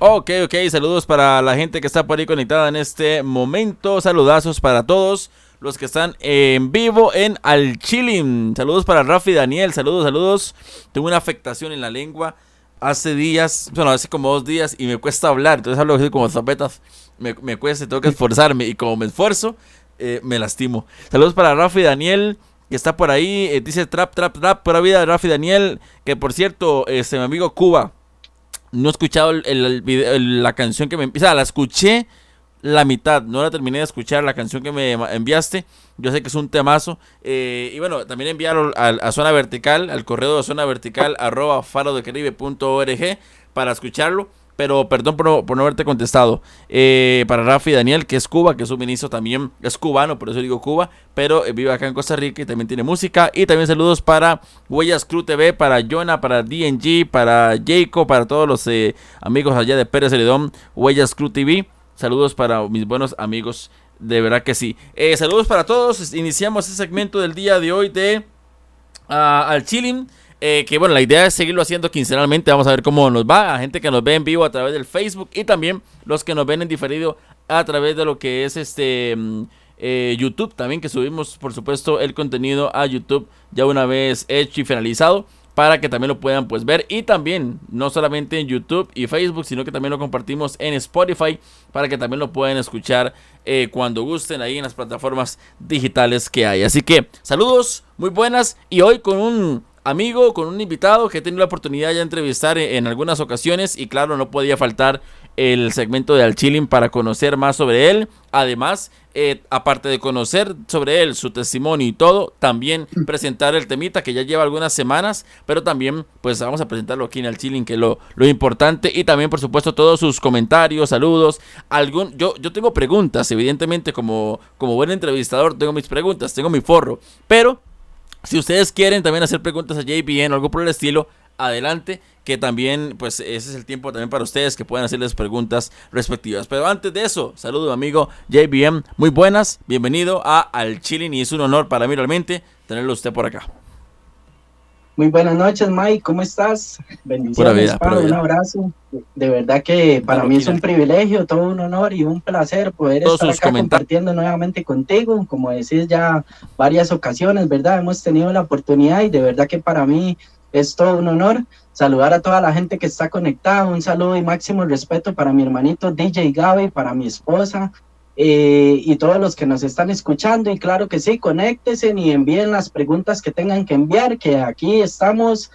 Ok, ok, saludos para la gente que está por ahí conectada en este momento. Saludazos para todos los que están en vivo en Al Chilling. Saludos para Rafi Daniel, saludos, saludos. Tengo una afectación en la lengua hace días, bueno, hace como dos días y me cuesta hablar. Entonces hablo así como zapetas. Me, me cuesta, tengo que esforzarme y como me esfuerzo, eh, me lastimo. Saludos para Rafi Daniel que está por ahí, eh, dice trap, trap, trap, pura vida, Rafi Daniel, que por cierto, este, mi amigo Cuba, no he escuchado el, la canción que me... O sea, la escuché la mitad, no la terminé de escuchar, la canción que me enviaste. Yo sé que es un temazo. Eh, y bueno, también enviaron a, Zona Vertical, al correo de Zona Vertical, arroba farodecaribe.org para escucharlo pero perdón por no, haberte contestado. Eh, para Rafi Daniel, que es Cuba, que es un ministro también, es cubano, por eso digo Cuba, pero eh, vive acá en Costa Rica y también tiene música. Y también saludos para Huellas Crew TV, para Jonah, para DNG, para Jacob, para todos los eh, amigos allá de Pérez Celedón, Huellas Crew TV. Saludos para mis buenos amigos, de verdad que sí. saludos para todos. Iniciamos este segmento del día de hoy de ah, Al Chilling. Eh, que bueno, la idea es seguirlo haciendo quincenalmente. Vamos a ver cómo nos va. A gente que nos ve en vivo a través del Facebook y también los que nos ven en diferido a través de lo que es este mm, eh, YouTube. También que subimos, por supuesto, el contenido a YouTube ya una vez hecho y finalizado para que también lo puedan pues ver y también no solamente en YouTube y Facebook sino que también lo compartimos en Spotify para que también lo puedan escuchar eh, cuando gusten ahí en las plataformas digitales que hay así que saludos muy buenas y hoy con un amigo, con un invitado que he tenido la oportunidad ya de entrevistar en, algunas ocasiones y claro, no podía faltar el segmento de Al Chilling para conocer más sobre él. Además, eh, aparte de conocer sobre él, su testimonio y todo, también presentar el temita que ya lleva algunas semanas, pero también pues vamos a presentarlo aquí en Al Chilling, que es lo, lo importante, y también por supuesto todos sus comentarios, saludos, algún, yo, yo tengo preguntas, evidentemente como, como buen entrevistador tengo mis preguntas, tengo mi forro, pero si ustedes quieren también hacer preguntas a JBN o algo por el estilo, adelante, que también, pues ese es el tiempo también para ustedes que puedan hacerles preguntas respectivas. Pero antes de eso, saludo amigo JBM, muy buenas, bienvenido a Al Chilling y es un honor para mí realmente tenerlo usted por acá. Muy buenas noches, Mike. ¿Cómo estás? Bendiciones, un abrazo. De verdad que para mí es un privilegio, todo un honor y un placer poder estar acá compartiendo nuevamente contigo. Como decís ya varias ocasiones, ¿verdad? Hemos tenido la oportunidad y de verdad que para mí es todo un honor saludar a toda la gente que está conectada. Un saludo y máximo respeto para mi hermanito DJ Gaby, para mi esposa, eh, y todos los que nos están escuchando. Y claro que sí, conéctense y envíen las preguntas que tengan que enviar, que aquí estamos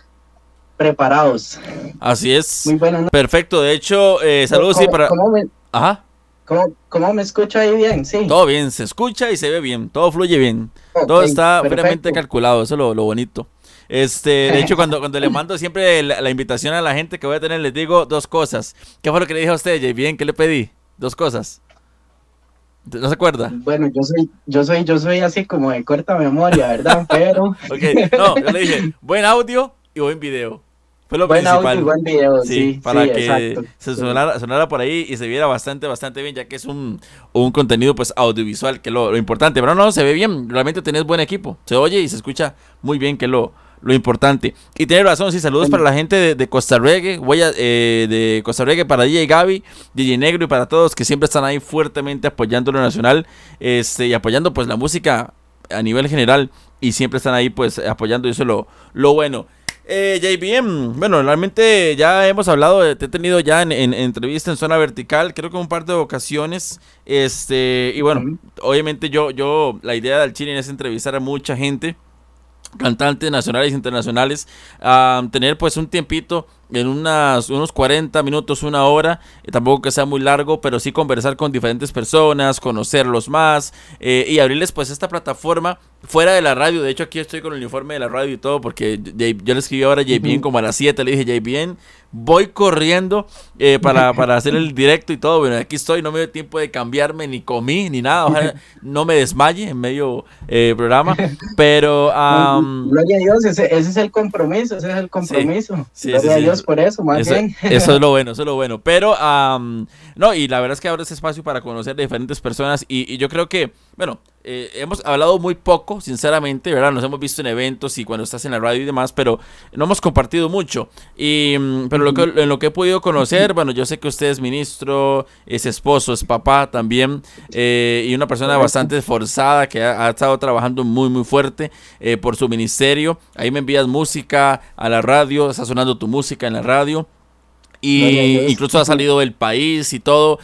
preparados. Así es. Muy buenas Perfecto, de hecho, eh, saludos sí para... ¿cómo me, Ajá. ¿cómo, me escucha ahí bien? Sí. Todo bien, se escucha y se ve bien, todo fluye bien. todo está perfectamente calculado, eso es lo, bonito. Este, de hecho, cuando, cuando le mando siempre la, invitación a la gente que voy a tener, les digo dos cosas. ¿Qué fue lo que le dije a usted, Jay? Bien, ¿qué le pedí? Dos cosas. ¿No se acuerda? Bueno, yo soy, yo soy, yo soy así como de corta memoria, ¿verdad? Pero. ok, no, yo le dije, buen audio y buen video. Fue lo buen principal. Audio y buen video, sí, para que se sonara, por ahí y se viera bastante, bastante bien, ya que es un, un contenido pues audiovisual, que lo, lo importante. Pero no, se ve bien, realmente tenés buen equipo. Se oye y se escucha muy bien, que lo, lo importante. Y tiene razón, sí, saludos para la gente de, Costa Rica, huella, eh, de Costa Rica, para DJ Gaby, DJ Negro y para todos que siempre están ahí fuertemente apoyando lo nacional este, y apoyando pues la música a nivel general y siempre están ahí pues apoyando y eso es lo, lo bueno. Eh, JBM, bueno, realmente ya hemos hablado, te he tenido ya en, en, entrevista en zona vertical, creo que un par de ocasiones, este, y bueno, obviamente yo, yo, la idea del Chile es entrevistar a mucha gente, cantantes nacionales e internacionales, a tener pues un tiempito en unas, unos 40 minutos, una hora, eh, tampoco que sea muy largo, pero sí conversar con diferentes personas, conocerlos más eh, y abrirles pues esta plataforma fuera de la radio. De hecho, aquí estoy con el uniforme de la radio y todo, porque yo le escribí ahora a JBN como a las 7, le dije JBN, voy corriendo eh, para, hacer el directo y todo. Bueno, aquí estoy, no me dio tiempo de cambiarme, ni comí, ni nada. Ojalá no me desmaye en medio programa, pero... Gloria a Dios, ese, es el compromiso, ese es el compromiso. Gloria a Dios por eso, más bien. Eso es lo bueno, eso es lo bueno. Pero, no, y la verdad es que abre ese espacio para conocer diferentes personas y, yo creo que, bueno, eh, hemos hablado muy poco, sinceramente, ¿verdad? Nos hemos visto en eventos y cuando estás en la radio y demás, pero no hemos compartido mucho. Y, mm, pero lo que, en lo que he podido conocer, bueno, yo sé que usted es ministro, es esposo, es papá también, eh, y una persona bastante esforzada que ha, estado trabajando muy, muy fuerte eh, por su ministerio. Ahí me envías música a la radio, está sonando tu música en la radio y incluso ha salido del país y todo.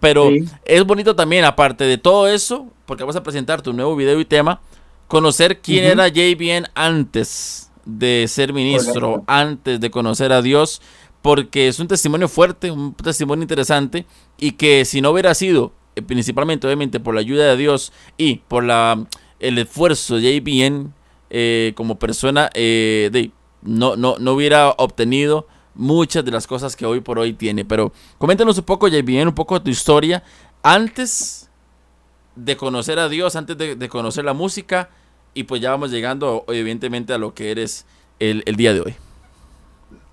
pero es bonito también, aparte de todo eso, porque vas a presentar tu nuevo video y tema, conocer quién era JBN antes de ser ministro, antes de conocer a Dios, porque es un testimonio fuerte, un testimonio interesante, y que si no hubiera sido, eh, principalmente obviamente por la ayuda de Dios y por la, el esfuerzo de JBN eh, como persona, eh, de, no, no, no hubiera obtenido muchas de las cosas que hoy por hoy tiene. Pero coméntanos un poco, JBN, un poco de tu historia antes de conocer a Dios, antes de, conocer la música, y pues ya vamos llegando, evidentemente, a lo que eres el, día de hoy.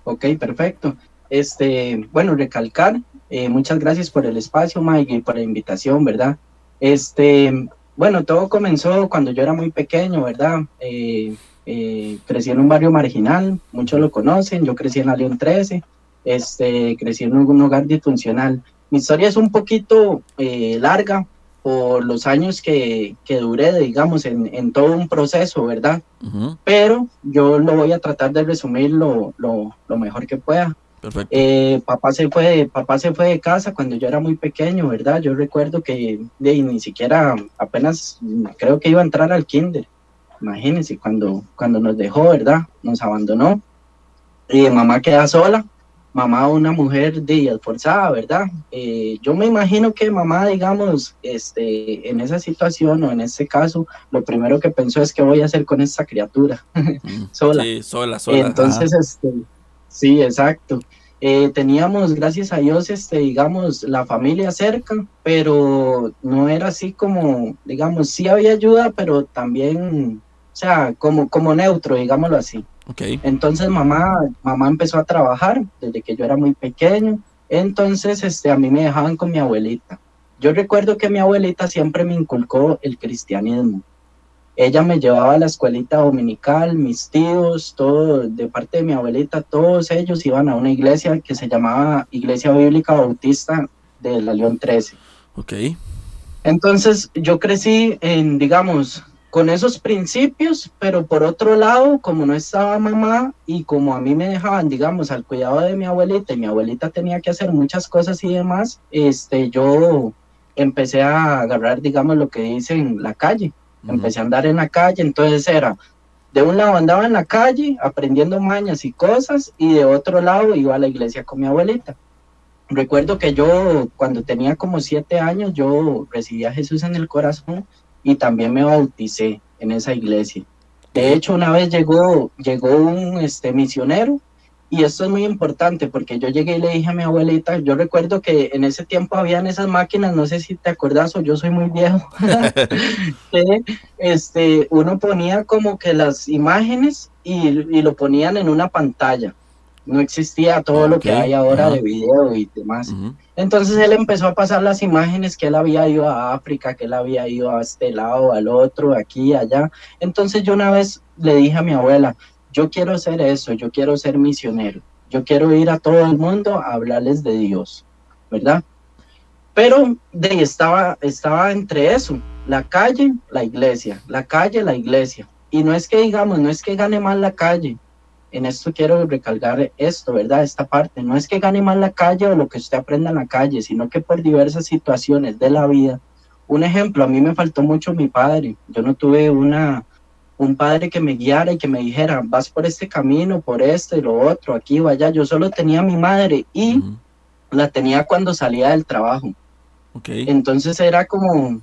Ok, perfecto. Este, bueno, recalcar, eh, muchas gracias por el espacio, Mike, y por la invitación, ¿verdad? Este, bueno, todo comenzó cuando yo era muy pequeño, ¿verdad? Eh, eh, crecí en un barrio marginal, muchos lo conocen, yo crecí en la León 13, este, crecí en un hogar disfuncional. Mi historia es un poquito larga por los años que, que duré, digamos, en, en, todo un proceso, ¿verdad? Pero yo lo voy a tratar de resumir lo, lo, lo mejor que pueda. Eh, papá, se fue, papá se fue de casa cuando yo era muy pequeño, ¿verdad? Yo recuerdo que de, ni siquiera apenas creo que iba a entrar al kinder. Imagínense, cuando, cuando nos dejó, ¿verdad? Nos abandonó. Y mamá queda sola, mamá una mujer de esforzada, ¿verdad? Eh, yo me imagino que mamá, digamos, este, en esa situación o en este caso, lo primero que pensó es qué voy a hacer con esta criatura sola. Sí, sola, sola. Entonces, este, sí, exacto. Eh, teníamos, gracias a Dios, este, digamos, la familia cerca, pero no era así como, digamos, sí había ayuda, pero también o sea, como, como neutro, digámoslo así. Okay. Entonces mamá, mamá empezó a trabajar desde que yo era muy pequeño, entonces este, a mí me dejaban con mi abuelita. Yo recuerdo que mi abuelita siempre me inculcó el cristianismo. Ella me llevaba a la escuelita dominical, mis tíos, todo, de parte de mi abuelita, todos ellos iban a una iglesia que se llamaba Iglesia Bíblica Bautista de la León 13. Ok. Entonces yo crecí en, digamos, con esos principios, pero por otro lado, como no estaba mamá y como a mí me dejaban, digamos, al cuidado de mi abuelita y mi abuelita tenía que hacer muchas cosas y demás, este, yo empecé a agarrar, digamos, lo que dicen la calle. Empecé a andar en la calle, entonces era, de un lado andaba en la calle aprendiendo mañas y cosas y de otro lado iba a la iglesia con mi abuelita. Recuerdo que yo cuando tenía como siete años yo recibí a Jesús en el corazón y también me bauticé en esa iglesia. De hecho, una vez llegó, llegó un este, misionero y esto es muy importante porque yo llegué y le dije a mi abuelita, yo recuerdo que en ese tiempo habían esas máquinas, no sé si te acuerdas o yo soy muy viejo, que este, uno ponía como que las imágenes y, y, lo ponían en una pantalla. No existía todo lo que hay ahora de video y demás. Entonces él empezó a pasar las imágenes que él había ido a África, que él había ido a este lado, al otro, aquí, allá. Entonces yo una vez le dije a mi abuela, yo quiero hacer eso, yo quiero ser misionero, yo quiero ir a todo el mundo a hablarles de Dios, ¿verdad? Pero de estaba, estaba entre eso, la calle, la iglesia, la calle, la iglesia. Y no es que digamos, no es que gane más la calle, en esto quiero recalcar esto, ¿verdad? Esta parte. No es que gane más la calle o lo que usted aprenda en la calle, sino que por diversas situaciones de la vida. Un ejemplo, a mí me faltó mucho mi padre. Yo no tuve una, un padre que me guiara y que me dijera, vas por este camino, por este y lo otro, aquí o allá. Yo solo tenía a mi madre y la tenía cuando salía del trabajo. Okay. Entonces era como,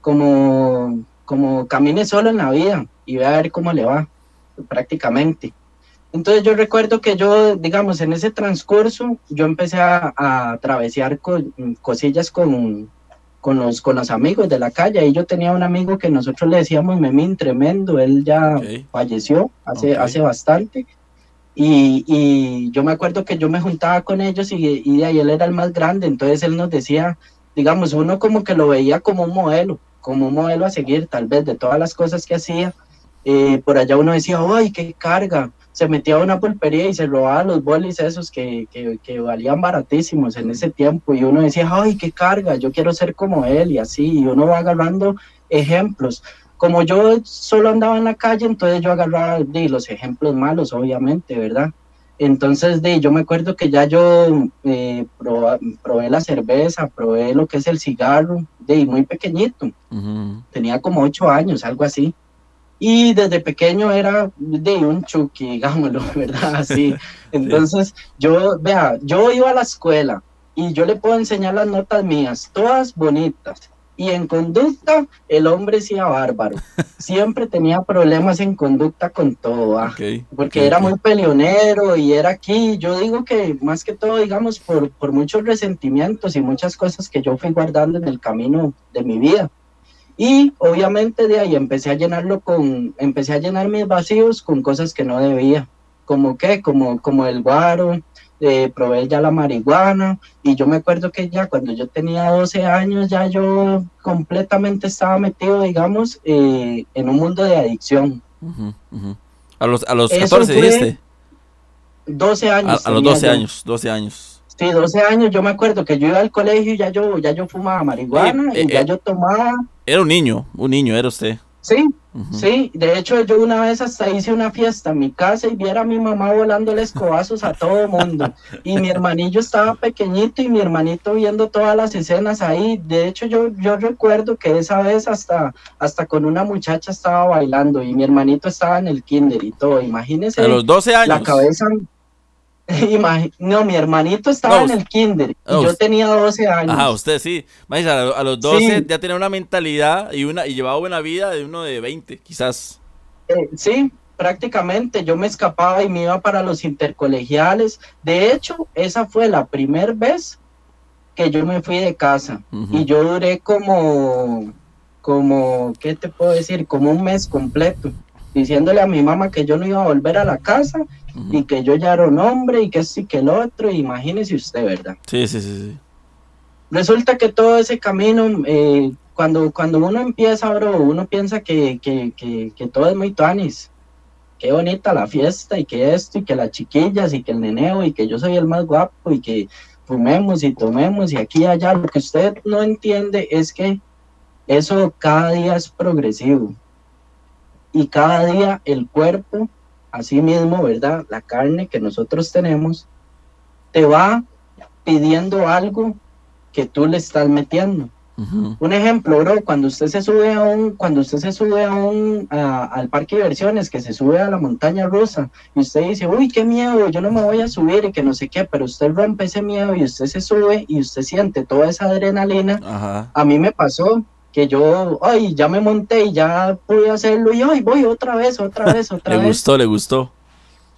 como, como camine solo en la vida y ve a ver cómo le va, prácticamente. Entonces yo recuerdo que yo, digamos, en ese transcurso, yo empecé a, a travesear con, cosillas con, con, los, con los amigos de la calle. Y yo tenía un amigo que nosotros le decíamos Memín tremendo, él ya falleció hace, hace bastante. Y, y, yo me acuerdo que yo me juntaba con ellos y, y de ahí él era el más grande, entonces él nos decía, digamos, uno como que lo veía como un modelo, como un modelo a seguir, tal vez de todas las cosas que hacía. Eh, por allá uno decía, ¡ay, qué carga! Se metía a una pulpería y se robaba los bolis esos que, que, que, valían baratísimos en ese tiempo. Y uno decía, ¡ay, qué carga! Yo quiero ser como él y así. Y uno va agarrando ejemplos. Como yo solo andaba en la calle, entonces yo agarraba de, los ejemplos malos, obviamente, ¿verdad? Entonces, de, yo me acuerdo que ya yo eh, probé, la cerveza, probé lo que es el cigarro, de muy pequeñito. Tenía como ocho años, algo así. Y desde pequeño era de un chuki, digámoslo, ¿verdad? Así. Entonces, yo, vea, yo iba a la escuela y yo le puedo enseñar las notas mías, todas bonitas y en conducta, el hombre sí bárbaro. Siempre tenía problemas en conducta con todo, ¿ah? porque era muy peleonero y era aquí. Yo digo que más que todo, digamos, por, por muchos resentimientos y muchas cosas que yo fui guardando en el camino de mi vida. Y obviamente de ahí empecé a llenarlo con, empecé a llenar mis vacíos con cosas que no debía. Como qué, como, como el guaro, eh, probé ya la marihuana y yo me acuerdo que ya cuando yo tenía 12 años ya yo completamente estaba metido, digamos, eh, en un mundo de adicción. A los, a los 14 dijiste. 12 años. A, los 12 años, 12 años. Sí, 12 años, yo me acuerdo que yo iba al colegio y ya yo, ya yo fumaba marihuana y ya eh, yo tomaba. Era un niño, un niño, era usted. Sí, sí, de hecho yo una vez hasta hice una fiesta en mi casa y viera a mi mamá volándole escobazos a todo el mundo. Y mi hermanillo estaba pequeñito y mi hermanito viendo todas las escenas ahí. De hecho yo, yo recuerdo que esa vez hasta, hasta con una muchacha estaba bailando y mi hermanito estaba en el kinder y todo. Imagínese. A los 12 años. La cabeza, no, mi hermanito estaba en el kinder y yo tenía 12 años. Ah, usted sí. A, los 12 ya tenía una mentalidad y una y llevaba una vida de uno de 20, quizás. Eh, sí, prácticamente yo me escapaba y me iba para los intercolegiales. De hecho, esa fue la primera vez que yo me fui de casa y yo duré como, como, ¿qué te puedo decir? Como un mes completo diciéndole a mi mamá que yo no iba a volver a la casa y que yo ya era un hombre y que sí que el otro, imagínese usted, ¿verdad? Sí, sí, sí. Resulta que todo ese camino, eh, cuando, cuando uno empieza, bro, uno piensa que, que, que, todo es muy tuanis. Qué bonita la fiesta y que esto y que las chiquillas y que el neneo y que yo soy el más guapo y que fumemos y tomemos y aquí y allá. Lo que usted no entiende es que eso cada día es progresivo y cada día el cuerpo, así mismo, ¿verdad? La carne que nosotros tenemos, te va pidiendo algo que tú le estás metiendo. Un ejemplo, bro, cuando usted se sube a un, cuando usted se sube a un, al parque de diversiones, que se sube a la montaña rusa, y usted dice, uy, qué miedo, yo no me voy a subir y que no sé qué, pero usted rompe ese miedo y usted se sube y usted siente toda esa adrenalina. A mí me pasó, que yo, ay, ya me monté y ya pude hacerlo y ay, voy otra vez, otra vez, otra vez. Le gustó, le gustó.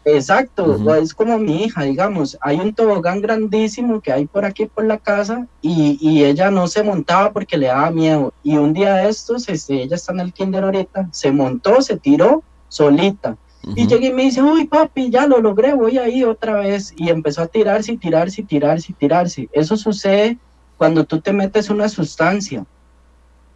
Exacto, es como mi hija, digamos, hay un tobogán grandísimo que hay por aquí por la casa y, y, ella no se montaba porque le daba miedo. Y un día de estos, este, ella está en el kinder ahorita, se montó, se tiró solita. Y llegué y me dice, uy papi, ya lo logré, voy ahí otra vez. Y empezó a tirarse y tirarse y tirarse y tirarse. Eso sucede cuando tú te metes una sustancia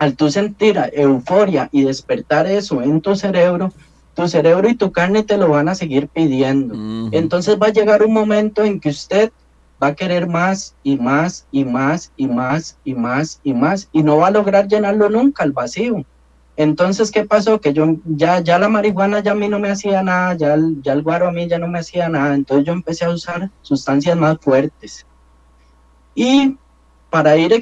al tú sentir euforia y despertar eso en tu cerebro, tu cerebro y tu carne te lo van a seguir pidiendo. Entonces va a llegar un momento en que usted va a querer más y más y más y más y más y más y no va a lograr llenarlo nunca el vacío. Entonces, ¿qué pasó? Que yo ya, ya la marihuana ya a mí no me hacía nada, ya, ya el guaro a mí ya no me hacía nada. Entonces yo empecé a usar sustancias más fuertes. Y para ir,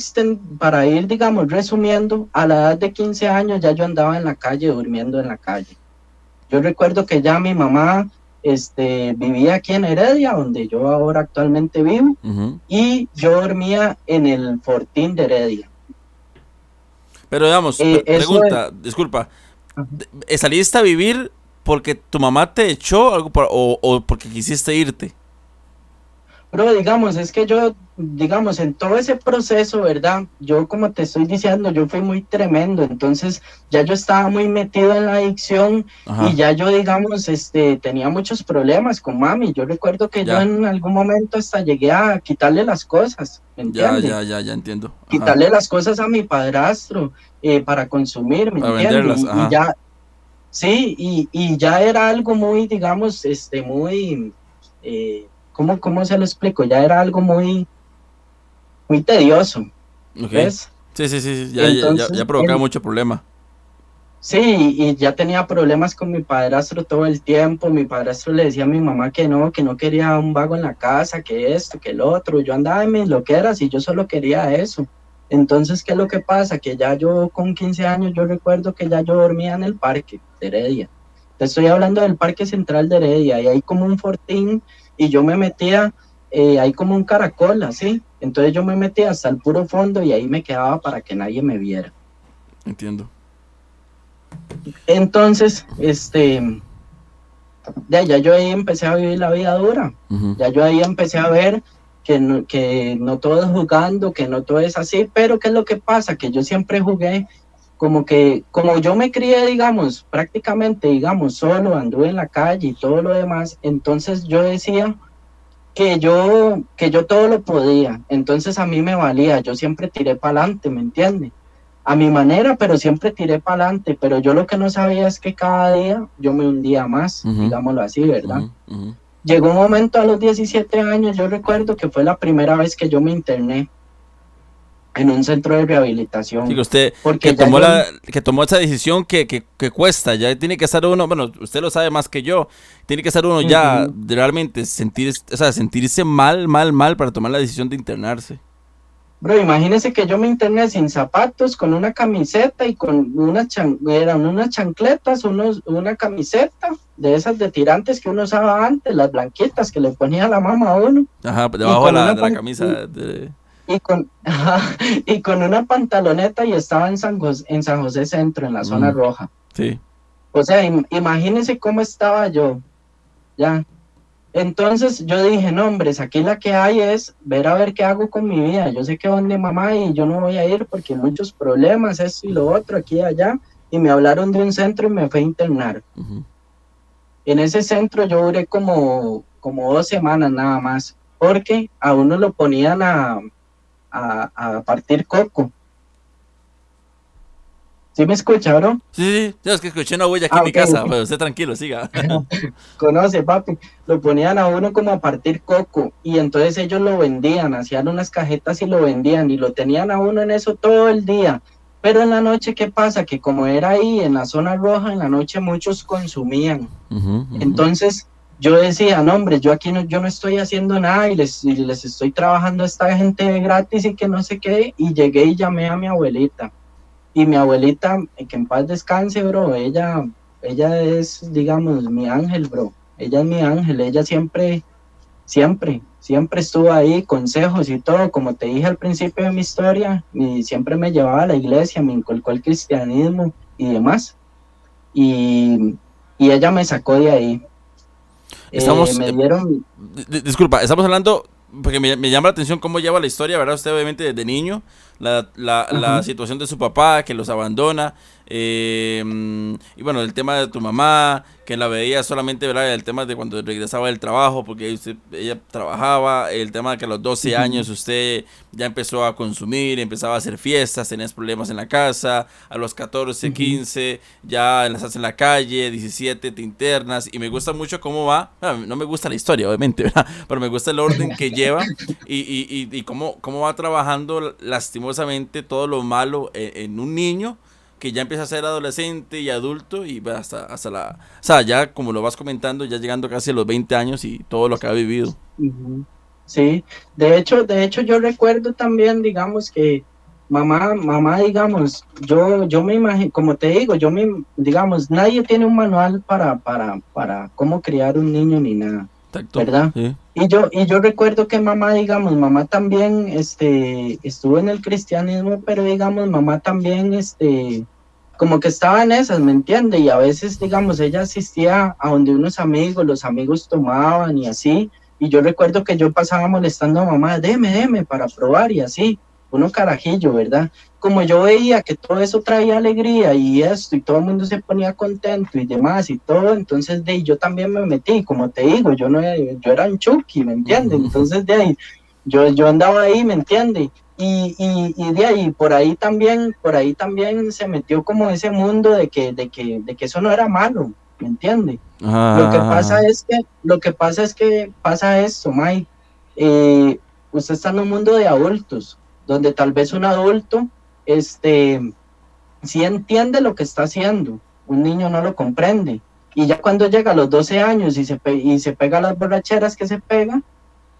para ir, digamos, resumiendo, a la edad de 15 años ya yo andaba en la calle, durmiendo en la calle. Yo recuerdo que ya mi mamá este, vivía aquí en Heredia, donde yo ahora actualmente vivo, y yo dormía en el Fortín de Heredia. Pero digamos, eh, pregunta, disculpa, ¿saliste a vivir porque tu mamá te echó algo o porque quisiste irte? Pero digamos, es que yo, digamos, en todo ese proceso, ¿verdad? Yo, como te estoy diciendo, yo fui muy tremendo, entonces ya yo estaba muy metido en la adicción y ya yo, digamos, este, tenía muchos problemas con mami. Yo recuerdo que yo en algún momento hasta llegué a quitarle las cosas, ¿me Ya, ya, ya, ya entiendo. Quitarle las cosas a mi padrastro eh, para consumir, ¿me entiendes? Y, ya, sí, y, y ya era algo muy, digamos, este, muy... Eh, ¿cómo, ¿cómo se lo explico? Ya era algo muy, muy tedioso. ¿Ves? Sí, sí, sí, ya, ya, provocaba mucho problema. Sí, y ya tenía problemas con mi padrastro todo el tiempo. Mi padrastro le decía a mi mamá que no, que no quería un vago en la casa, que esto, que el otro. Yo andaba en mis loqueras y yo solo quería eso. Entonces, ¿qué es lo que pasa? Que ya yo con 15 años, yo recuerdo que ya yo dormía en el parque de Heredia. Te estoy hablando del Parque Central de Heredia y hay como un fortín y yo me metía eh, ahí como un caracol, así. Entonces yo me metía hasta el puro fondo y ahí me quedaba para que nadie me viera. Entiendo. Entonces, este, ya, ya yo ahí empecé a vivir la vida dura. Ya yo ahí empecé a ver que no, que no todo es jugando, que no todo es así, pero ¿qué es lo que pasa? Que yo siempre jugué como que, como yo me crié, digamos, prácticamente, digamos, solo, anduve en la calle y todo lo demás, entonces yo decía que yo, que yo todo lo podía, entonces a mí me valía, yo siempre tiré para adelante, ¿me entiende? A mi manera, pero siempre tiré para adelante, pero yo lo que no sabía es que cada día yo me hundía más, digámoslo así, ¿verdad? Llegó un momento a los 17 años, yo recuerdo que fue la primera vez que yo me interné en un centro de rehabilitación. Sí, usted que tomó, la, que tomó esa decisión que, que, que, cuesta, ya tiene que estar uno, bueno, usted lo sabe más que yo, tiene que estar uno ya realmente sentir, o sea, sentirse mal, mal, mal para tomar la decisión de internarse. Bro, imagínese que yo me interné sin zapatos, con una camiseta y con unas, eran unas chancletas, unos, una camiseta de esas de tirantes que uno usaba antes, las blanquitas que le ponía la mamá a uno. Ajá, debajo de la, de la camisa de y con, y con una pantaloneta y estaba en San José, en San José Centro, en la zona roja. Sí. O sea, imagínense cómo estaba yo. Ya. Entonces yo dije, no, hombres, aquí la que hay es ver a ver qué hago con mi vida. Yo sé que donde mamá y yo no voy a ir porque hay muchos problemas, esto y lo otro, aquí y allá. Y me hablaron de un centro y me fue a internar. En ese centro yo duré como, como dos semanas nada más, porque a uno lo ponían a, a, partir coco. ¿Sí me escucha, bro? Sí, sí, es que escuché una huella aquí en ah, mi casa, pero usted tranquilo, siga. Conoce, papi. Lo ponían a uno como a partir coco y entonces ellos lo vendían, hacían unas cajetas y lo vendían y lo tenían a uno en eso todo el día. Pero en la noche, ¿qué pasa? Que como era ahí en la zona roja, en la noche muchos consumían. Entonces, yo decía, no, hombre, yo aquí no, yo no estoy haciendo nada y les, les estoy trabajando a esta gente gratis y que no sé qué. Y llegué y llamé a mi abuelita. Y mi abuelita, que en paz descanse, bro, ella, ella es, digamos, mi ángel, bro. Ella es mi ángel, ella siempre, siempre, siempre estuvo ahí, consejos y todo, como te dije al principio de mi historia, y siempre me llevaba a la iglesia, me inculcó el cristianismo y demás. Y, y ella me sacó de ahí. Estamos. Eh, disculpa, estamos hablando. Porque me, llama la atención cómo lleva la historia, ¿verdad? Usted, obviamente, desde niño, la, la, la situación de su papá que los abandona, eh, y bueno, el tema de tu mamá, que la veía solamente, ¿verdad? El tema de cuando regresaba del trabajo, porque ella trabajaba, el tema de que a los 12 años usted ya empezó a consumir, empezaba a hacer fiestas, tenías problemas en la casa, a los 14, 15 ya estás en la calle, 17 te internas, y me gusta mucho cómo va, no me gusta la historia, obviamente, ¿verdad? Pero me gusta el orden que lleva y, y, y, cómo, cómo va trabajando lastimosamente todo lo malo en un niño que ya empieza a ser adolescente y adulto y hasta, hasta la... O sea, ya como lo vas comentando, ya llegando casi a los 20 años y todo lo que ha vivido. Sí, de hecho, de hecho yo recuerdo también, digamos, que mamá, mamá, digamos, yo, yo me imagino, como te digo, yo me, digamos, nadie tiene un manual para, para, para cómo criar un niño ni nada. ¿Verdad? Y yo, y yo recuerdo que mamá, digamos, mamá también este, estuvo en el cristianismo, pero digamos, mamá también, este, como que estaba en esas, ¿me entiende? Y a veces, digamos, ella asistía a donde unos amigos, los amigos tomaban y así, Y yo recuerdo que yo pasaba molestando a mamá, deme, deme, para probar y así, uno carajillo, ¿verdad? Como yo veía que todo eso traía alegría y esto, y todo el mundo se ponía contento y demás y todo, entonces de ahí yo también me metí, como te digo, yo no yo era un chucky, ¿me entiendes? Entonces de ahí, yo, yo andaba ahí, ¿me entiendes? Y, y, de ahí, por ahí también, por ahí también se metió como ese mundo de que, de que, de que eso no era malo, ¿me entiende? Lo que pasa es que, lo que pasa es que pasa esto, Mike. Eh, usted está en un mundo de adultos, donde tal vez un adulto, este, sí entiende lo que está haciendo, un niño no lo comprende. Y ya cuando llega a los 12 años y se, y se pega las borracheras que se pega,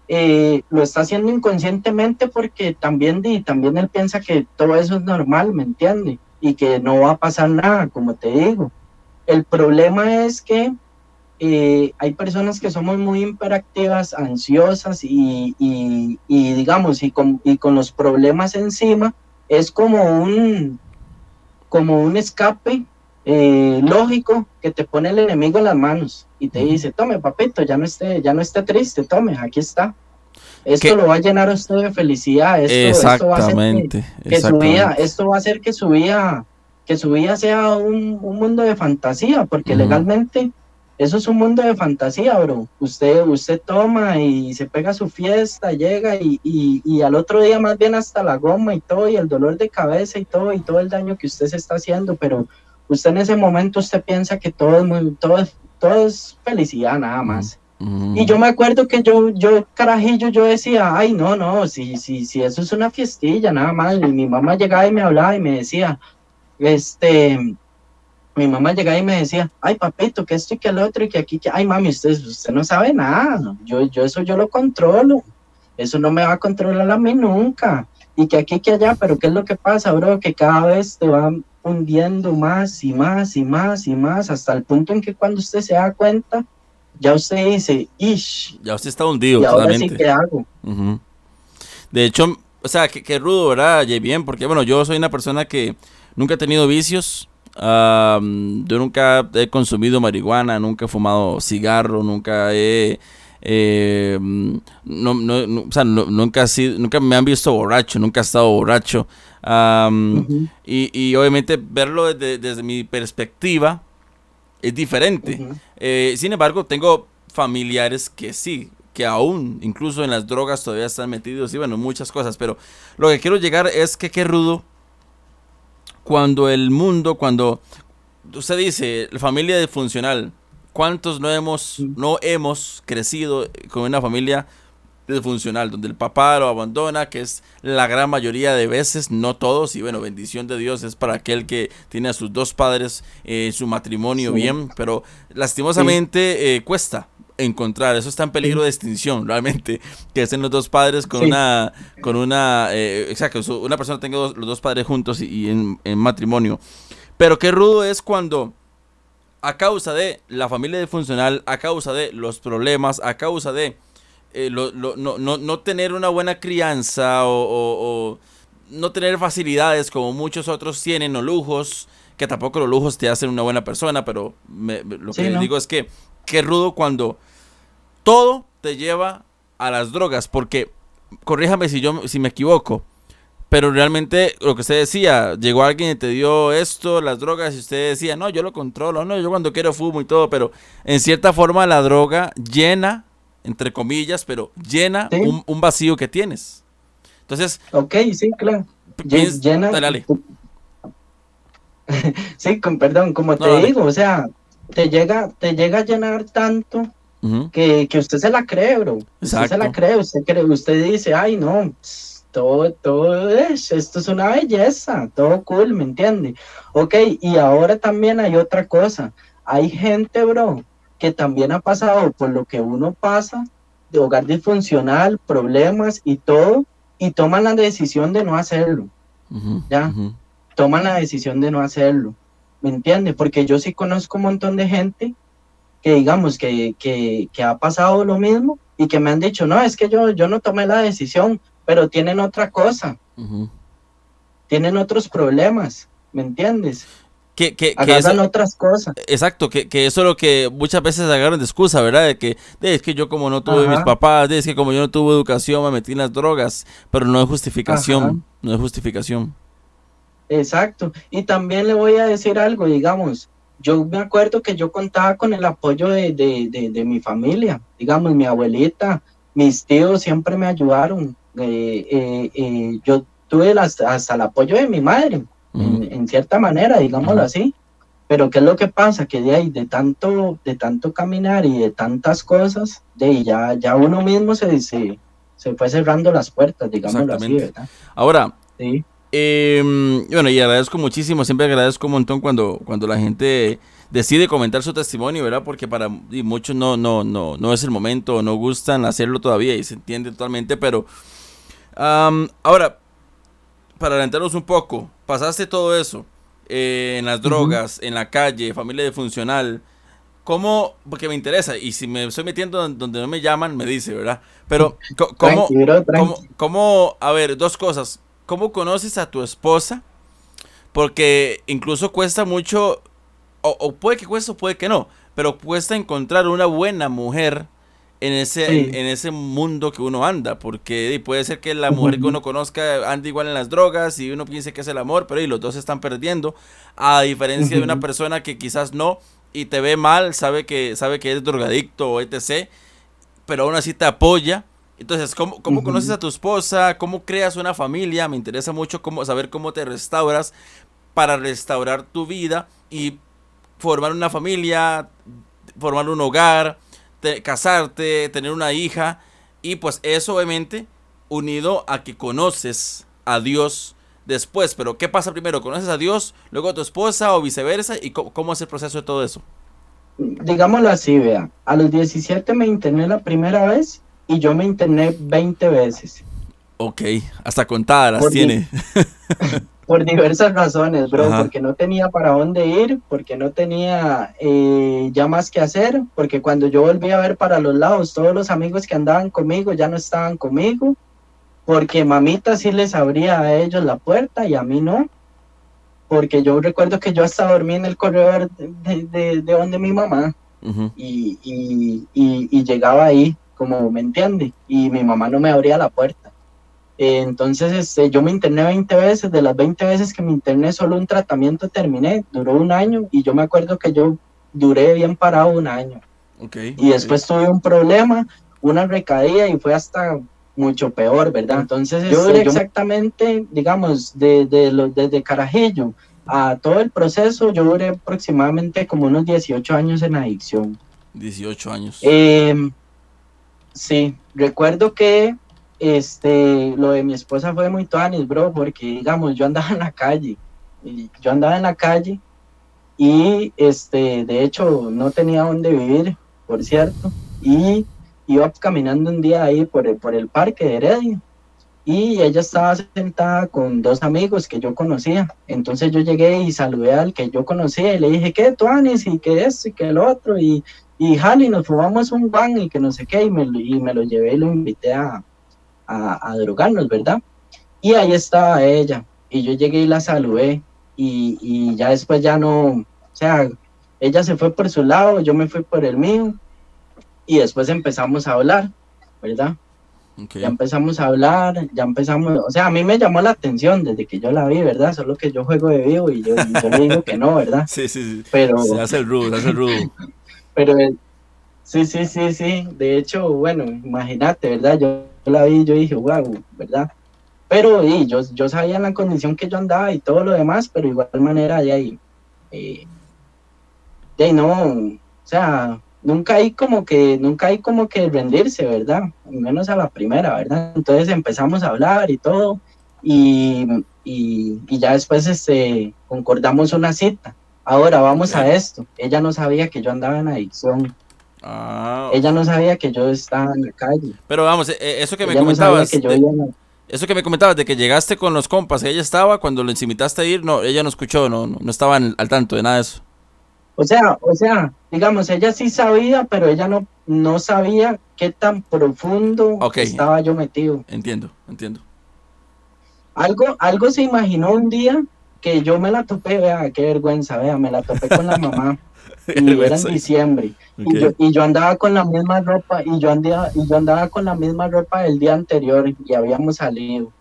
eh, lo está haciendo inconscientemente porque también, di, también él piensa que todo eso es normal, ¿me entiende? Y que no va a pasar nada, como te digo. El problema es que eh, hay personas que somos muy hiperactivas, ansiosas y, y, digamos, y con, y con los problemas encima, es como un, como un escape eh, lógico que te pone el enemigo en las manos y te dice, tome papito, ya no esté, ya no esté triste, tome, aquí está. Esto lo va a llenar a usted de felicidad. Esto, va a hacer que, su vida, esto va a hacer que su vida, que su vida sea un, mundo de fantasía, porque legalmente eso es un mundo de fantasía, bro. Usted, usted toma y se pega su fiesta, llega y, y, al otro día más bien hasta la goma y todo, y el dolor de cabeza y todo, y todo el daño que usted se está haciendo, pero usted en ese momento usted piensa que todo es muy, todo es, todo es felicidad nada más. Y yo me acuerdo que yo, yo, carajillo, yo decía, ay, no, no, si, si, si eso es una fiestilla, nada más. Y mi mamá llegaba y me hablaba y me decía, este, mi mamá llegaba y me decía, ay, papito, que esto y que el otro y que aquí, que, ay, mami, usted, usted no sabe nada. Yo, yo eso yo lo controlo. Eso no me va a controlar a mí nunca. Y que aquí, que allá, pero ¿qué es lo que pasa, bro? Que cada vez te van hundiendo más y más y más y más hasta el punto en que cuando usted se da cuenta, ya usted dice, ish. Ya usted está hundido, ¿qué hago? De hecho, o sea, qué rudo, ¿verdad? bien, porque bueno, yo soy una persona que nunca he tenido vicios. Yo nunca he consumido marihuana, nunca he fumado cigarro, nunca he... Eh, no, no, o sea, nunca, sido, nunca me han visto borracho, nunca he estado borracho. y, y, obviamente verlo desde, desde mi perspectiva, es diferente. Eh, sin embargo, tengo familiares que sí, que aún, incluso en las drogas todavía están metidos y bueno, muchas cosas, pero lo que quiero llegar es que qué rudo cuando el mundo, cuando usted dice, la familia disfuncional, ¿cuántos no hemos, no hemos crecido con una familia funcional, donde el papá lo abandona, que es la gran mayoría de veces, no todos, y bueno, bendición de Dios es para aquel que tiene a sus dos padres, eh, su matrimonio bien, pero lastimosamente eh, cuesta encontrar, eso está en peligro de extinción, realmente, que estén los dos padres con una, con una, eh, exacto, una persona tenga los dos padres juntos y, en, en matrimonio. Pero qué rudo es cuando a causa de la familia disfuncional, a causa de los problemas, a causa de eh, no, no, tener una buena crianza o, no tener facilidades como muchos otros tienen o lujos, que tampoco los lujos te hacen una buena persona, pero lo que digo es que qué rudo cuando todo te lleva a las drogas, porque corríjame si yo si me equivoco, pero realmente lo que usted decía, llegó alguien y te dio esto, las drogas, y usted decía, no, yo lo controlo, no, yo cuando quiero fumo y todo, pero en cierta forma la droga llena entre comillas, pero llena un, vacío que tienes. Entonces. Ok, sí, claro. llena. Dale, sí, con perdón, como te digo, o sea, te llega, te llega a llenar tanto que, usted se la cree, bro. Usted se la cree, usted cree, usted dice, ay, no, todo, todo es, esto es una belleza, todo cool, ¿me entiende? Ok, y ahora también hay otra cosa. Hay gente, bro, que también ha pasado por lo que uno pasa, de hogar disfuncional, problemas y todo, y toman la decisión de no hacerlo. ¿Ya? Toman la decisión de no hacerlo. ¿Me entiendes? Porque yo sí conozco un montón de gente que digamos que, que, que, ha pasado lo mismo y que me han dicho, no, es que yo, yo no tomé la decisión, pero tienen otra cosa. Tienen otros problemas, ¿me entiendes? que, que, agarran otras cosas. Exacto, que, que, eso es lo que muchas veces agarran de excusa, ¿verdad? De que es que yo como no tuve mis papás, es que como yo no tuve educación me metí en las drogas, pero no es justificación, no es justificación. Exacto, y también le voy a decir algo, digamos, yo me acuerdo que yo contaba con el apoyo de, de, de, mi familia, digamos, mi abuelita, mis tíos siempre me ayudaron. Eh, eh, eh, yo tuve hasta, el apoyo de mi madre, en, cierta manera, digámoslo así. Pero ¿qué es lo que pasa? Que de ahí, de tanto, de tanto caminar y de tantas cosas, de ahí ya, ya uno mismo se, se, se fue cerrando las puertas, digámoslo así, ¿verdad? Ahora, sí. Em, bueno, y agradezco muchísimo, siempre agradezco un montón cuando, cuando la gente decide comentar su testimonio, ¿verdad? Porque para muchos no, no, no, no es el momento, no gustan hacerlo todavía y se entiende totalmente, pero ahora, para adelantarnos un poco, pasaste todo eso eh, en las drogas, en la calle, familia disfuncional. ¿Cómo? Porque me interesa, y si me estoy metiendo donde no me llaman, me dice, ¿verdad? Pero, ¿cómo, cómo, cómo, a ver, dos cosas. ¿Cómo conoces a tu esposa? Porque incluso cuesta mucho, o, puede que cueste o puede que no, pero cuesta encontrar una buena mujer en ese, en, ese mundo que uno anda, porque puede ser que la mujer que uno conozca ande igual en las drogas y uno piense que es el amor, pero y los dos se están perdiendo, a diferencia de una persona que quizás no y te ve mal, sabe que, sabe que eres drogadicto o etc., pero aún así te apoya entonces, ¿cómo, cómo conoces a tu esposa? ¿Cómo creas una familia? Me interesa mucho cómo, saber cómo te restauras para restaurar tu vida y formar una familia, formar un hogar, casarte, tener una hija. Y pues eso obviamente unido a que conoces a Dios después. Pero ¿qué pasa primero? ¿Conoces a Dios, luego a tu esposa o viceversa? ¿Y cómo, cómo es el proceso de todo eso? Digámoslo así, vea. A los 17 me interné la primera vez y yo me interné 20 veces. Ok, hasta contadas las tiene. por diversas razones, bro, porque no tenía para dónde ir, porque no tenía eh, ya más que hacer, porque cuando yo volví a ver para los lados, todos los amigos que andaban conmigo ya no estaban conmigo, porque mamita sí les abría a ellos la puerta y a mí no, porque yo recuerdo que yo hasta dormí en el corredor de, de, donde mi mamá y, y, y llegaba ahí como, ¿me entiende? Y mi mamá no me abría la puerta. entonces, este, yo me interné 20 veces, de las 20 veces que me interné, solo un tratamiento terminé, duró un año, y yo me acuerdo que yo duré bien parado un año. Okay, y después tuve un problema, una recaída, y fue hasta mucho peor, ¿verdad? Entonces, yo este, duré exactamente, digamos, de, de desde Carajillo a todo el proceso, yo duré aproximadamente como unos 18 años en adicción. 18 años. Eh, Sí, recuerdo que este, lo de mi esposa fue muy tuanis, bro, porque digamos, yo andaba en la calle, y yo andaba en la calle y este, de hecho no tenía dónde vivir, por cierto, y iba caminando un día ahí por el, por el parque de Heredia y ella estaba sentada con dos amigos que yo conocía. Entonces yo llegué y saludé al que yo conocía y le dije, ¿qué, Tuanis? Y que esto y que el otro. Y, y Jali, nos fumamos un van y que no sé qué, y me, y me lo llevé y lo invité a, a, drogarnos, ¿verdad? Y ahí estaba ella, y yo llegué y la saludé, y, y ya después ya no, o sea, ella se fue por su lado, yo me fui por el mío, y después empezamos a hablar, ¿verdad? Ya empezamos a hablar, ya empezamos, o sea, a mí me llamó la atención desde que yo la vi, ¿verdad? Solo que yo juego de vivo y yo, yo le digo que no, ¿verdad? Sí, sí, sí. Pero... Se hace el rudo, se hace el rudo. Pero sí, sí, sí, sí. De hecho, bueno, imagínate, ¿verdad? Yo, la vi y yo dije, wow, ¿verdad? Pero y, yo, yo sabía la condición que yo andaba y todo lo demás, pero igual manera de ahí, eh, no, o sea, nunca hay como que, nunca hay como que rendirse, ¿verdad? Menos a la primera, ¿verdad? Entonces empezamos a hablar y todo, y, y, y ya después este, concordamos una cita. Ahora vamos a esto. Ella no sabía que yo andaba en adicción. Ah, ella no sabía que yo estaba en la calle. Pero vamos, eh, eh, eso que me comentabas. Eso que me comentabas de que llegaste con los compas, ella estaba cuando le invitaste a ir, no, ella no escuchó, no, no, estaba al tanto de nada de eso. O sea, o sea, digamos, ella sí sabía, pero ella no, no sabía qué tan profundo estaba yo metido. Entiendo, entiendo. Algo, algo se imaginó un día que yo me la topé, vea, qué vergüenza, vea, me la topé con la mamá. y era en diciembre. Y, yo, y yo andaba con la misma ropa, y yo andaba, y yo andaba con la misma ropa del día anterior, y habíamos salido.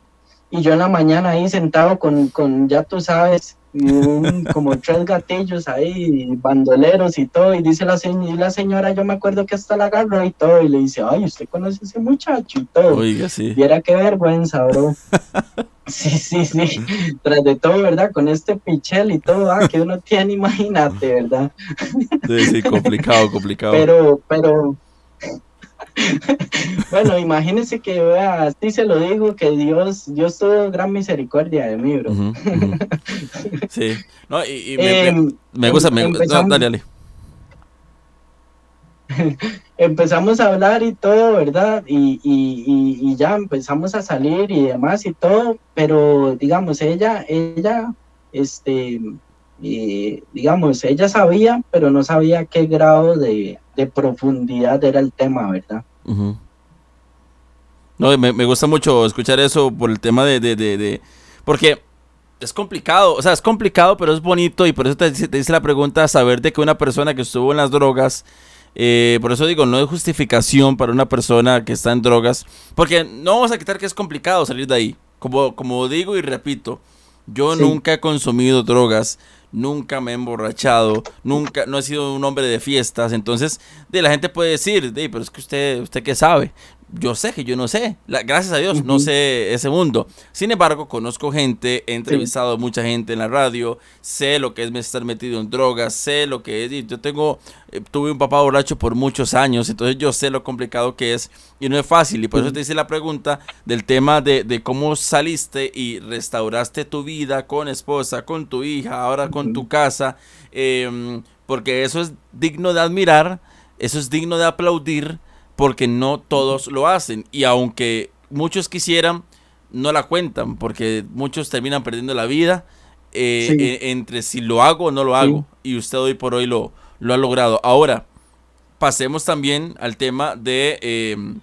Y yo en la mañana ahí sentado con, con ya tú sabes, y como tres gatillos ahí, bandoleros y todo, y dice la, y la señora, yo me acuerdo que hasta la agarró y todo, y le dice, ay, ¿usted conoce a ese muchacho y todo? Oiga, sí. Y era qué vergüenza, bro. sí, sí, sí, tras de todo, ¿verdad? Con este pichel y todo, ah, que uno tiene, imagínate, ¿verdad? sí, sí, complicado, complicado. Pero, pero, bueno, imagínense que así se lo digo, que Dios, Dios tuvo gran misericordia de mí, bro. Sí, no, y, me, em, gusta, me, empezamos, dale, dale. empezamos a hablar y todo, ¿verdad? Y, y, ya empezamos a salir y demás y todo, pero digamos, ella, ella, este, eh, digamos, ella sabía, pero no sabía qué grado de, profundidad era el tema, ¿verdad? No, me, gusta mucho escuchar eso por el tema de, de, de, porque es complicado, o sea, es complicado, pero es bonito y por eso te, te dice la pregunta, saber de que una persona que estuvo en las drogas, eh, por eso digo, no hay justificación para una persona que está en drogas, porque no vamos a quitar que es complicado salir de ahí, como, como digo y repito, yo nunca he consumido drogas, nunca me he emborrachado, nunca, no he sido un hombre de fiestas, entonces de la gente puede decir, de, pero es que usted, usted qué sabe, yo sé que yo no sé, gracias a Dios no sé ese mundo. Sin embargo, conozco gente, he entrevistado a mucha gente en la radio, sé lo que es estar metido en drogas, sé lo que es, yo tengo, eh, tuve un papá borracho por muchos años, entonces yo sé lo complicado que es y no es fácil. Y por eso te hice la pregunta del tema de, de, cómo saliste y restauraste tu vida con esposa, con tu hija, ahora con tu casa, em, porque eso es digno de admirar, eso es digno de aplaudir porque no todos lo hacen. Y aunque muchos quisieran, no la cuentan, porque muchos terminan perdiendo la vida eh, e, entre si lo hago o no lo hago. Y usted hoy por hoy lo, lo ha logrado. Ahora, pasemos también al tema de, em,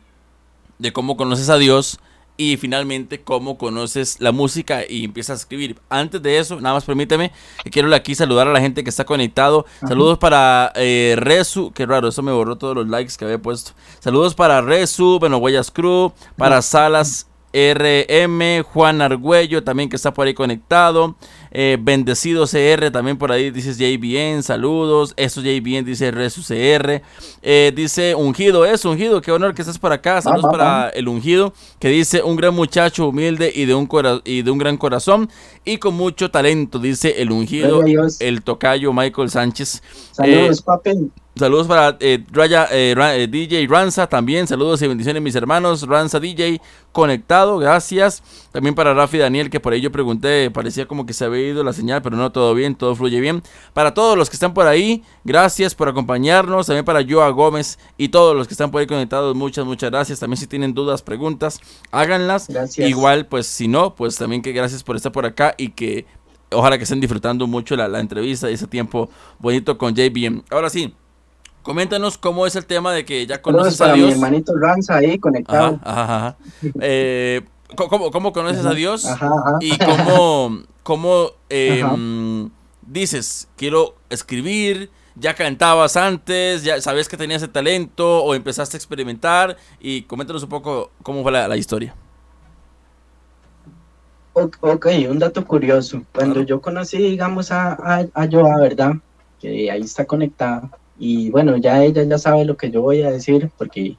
de cómo conoces a Dios y finalmente cómo conoces la música y empiezas a escribir. Antes de eso, nada más permíteme que quiero aquí saludar a la gente que está conectado. Saludos para eh, Resu, qué raro, eso me borró todos los likes que había puesto. Saludos para Resu, bueno, Huellas Crew, para Salas RM, Juan Argüello también que está por ahí conectado. Eh, bendecido CR también por ahí dice JBN, saludos. Eso JBN dice Resu CR. Eh, dice Ungido, es Ungido, qué honor que estás por acá. Saludos para el Ungido que dice un gran muchacho humilde y de un, y de un gran corazón y con mucho talento, dice el Ungido, el tocayo Michael Sánchez. Saludos, papi. Saludos para eh, Raya, eh, eh, DJ Ranza también. Saludos y bendiciones mis hermanos. Ranza DJ conectado, gracias. También para Rafi Daniel, que por ahí yo pregunté, parecía como que se había ido la señal, pero no, todo bien, todo fluye bien. Para todos los que están por ahí, gracias por acompañarnos. También para Joa Gómez y todos los que están por ahí conectados, muchas, muchas gracias. También si tienen dudas, preguntas, háganlas. Igual, pues si no, pues también que gracias por estar por acá y que ojalá que estén disfrutando mucho la, la entrevista y ese tiempo bonito con JBM. Ahora sí. Coméntanos cómo es el tema de que ya conoces a Dios. mi hermanito Ranza ahí conectado. Eh, ¿cómo, conoces a Dios? Y cómo, cómo em, dices, quiero escribir, ya cantabas antes, ya sabes que tenías ese talento o empezaste a experimentar y coméntanos un poco cómo fue la, historia. Ok, un dato curioso. Cuando yo conocí, digamos, a, a, a Joa, ¿verdad? Que ahí está conectada y bueno, ya ella ya sabe lo que yo voy a decir porque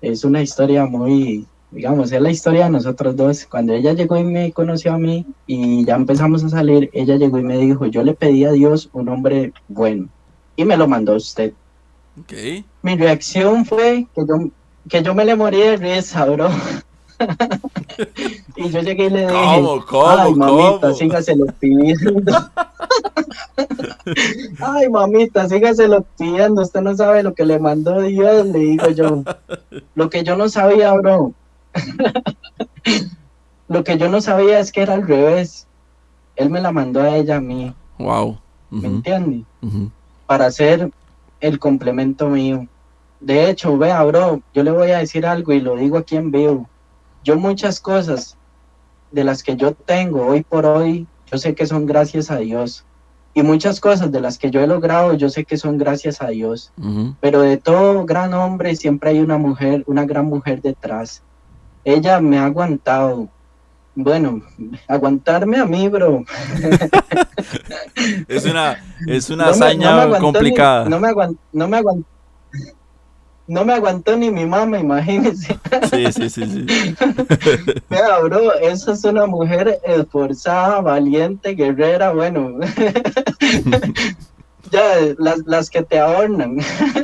es una historia muy, digamos, es la historia de nosotros dos. Cuando ella llegó y me conoció a mí y ya empezamos a salir, ella llegó y me dijo, yo le pedí a Dios un hombre bueno y me lo mandó usted. Okay. Mi reacción fue que yo, que yo me le morí de risa, bro. Y yo llegué y le dije, ¿Cómo, cómo, ay mamita, sígaselo pidiendo. ay mamita, sígaselo pidiendo, usted no sabe lo que le mandó Dios, le digo yo. Lo que yo no sabía, bro. lo que yo no sabía es que era al revés. Él me la mandó a ella a mí. Wow. ¿Me entiende? Para ser el complemento mío. De hecho, vea, bro, yo le voy a decir algo y lo digo aquí en vivo yo muchas cosas de las que yo tengo hoy por hoy yo sé que son gracias a Dios. Y muchas cosas de las que yo he logrado, yo sé que son gracias a Dios. Pero de todo gran hombre siempre hay una mujer, una gran mujer detrás. Ella me ha aguantado. Bueno, aguantarme a mí, bro. es una, es una hazaña complicada. no me, aguant, no me aguantó no me aguantó ni mi mamá, imagínense. Sí, sí, sí, sí. Mira, bro, esa es una mujer esforzada, valiente, guerrera, bueno. ya, las, las que te adornan.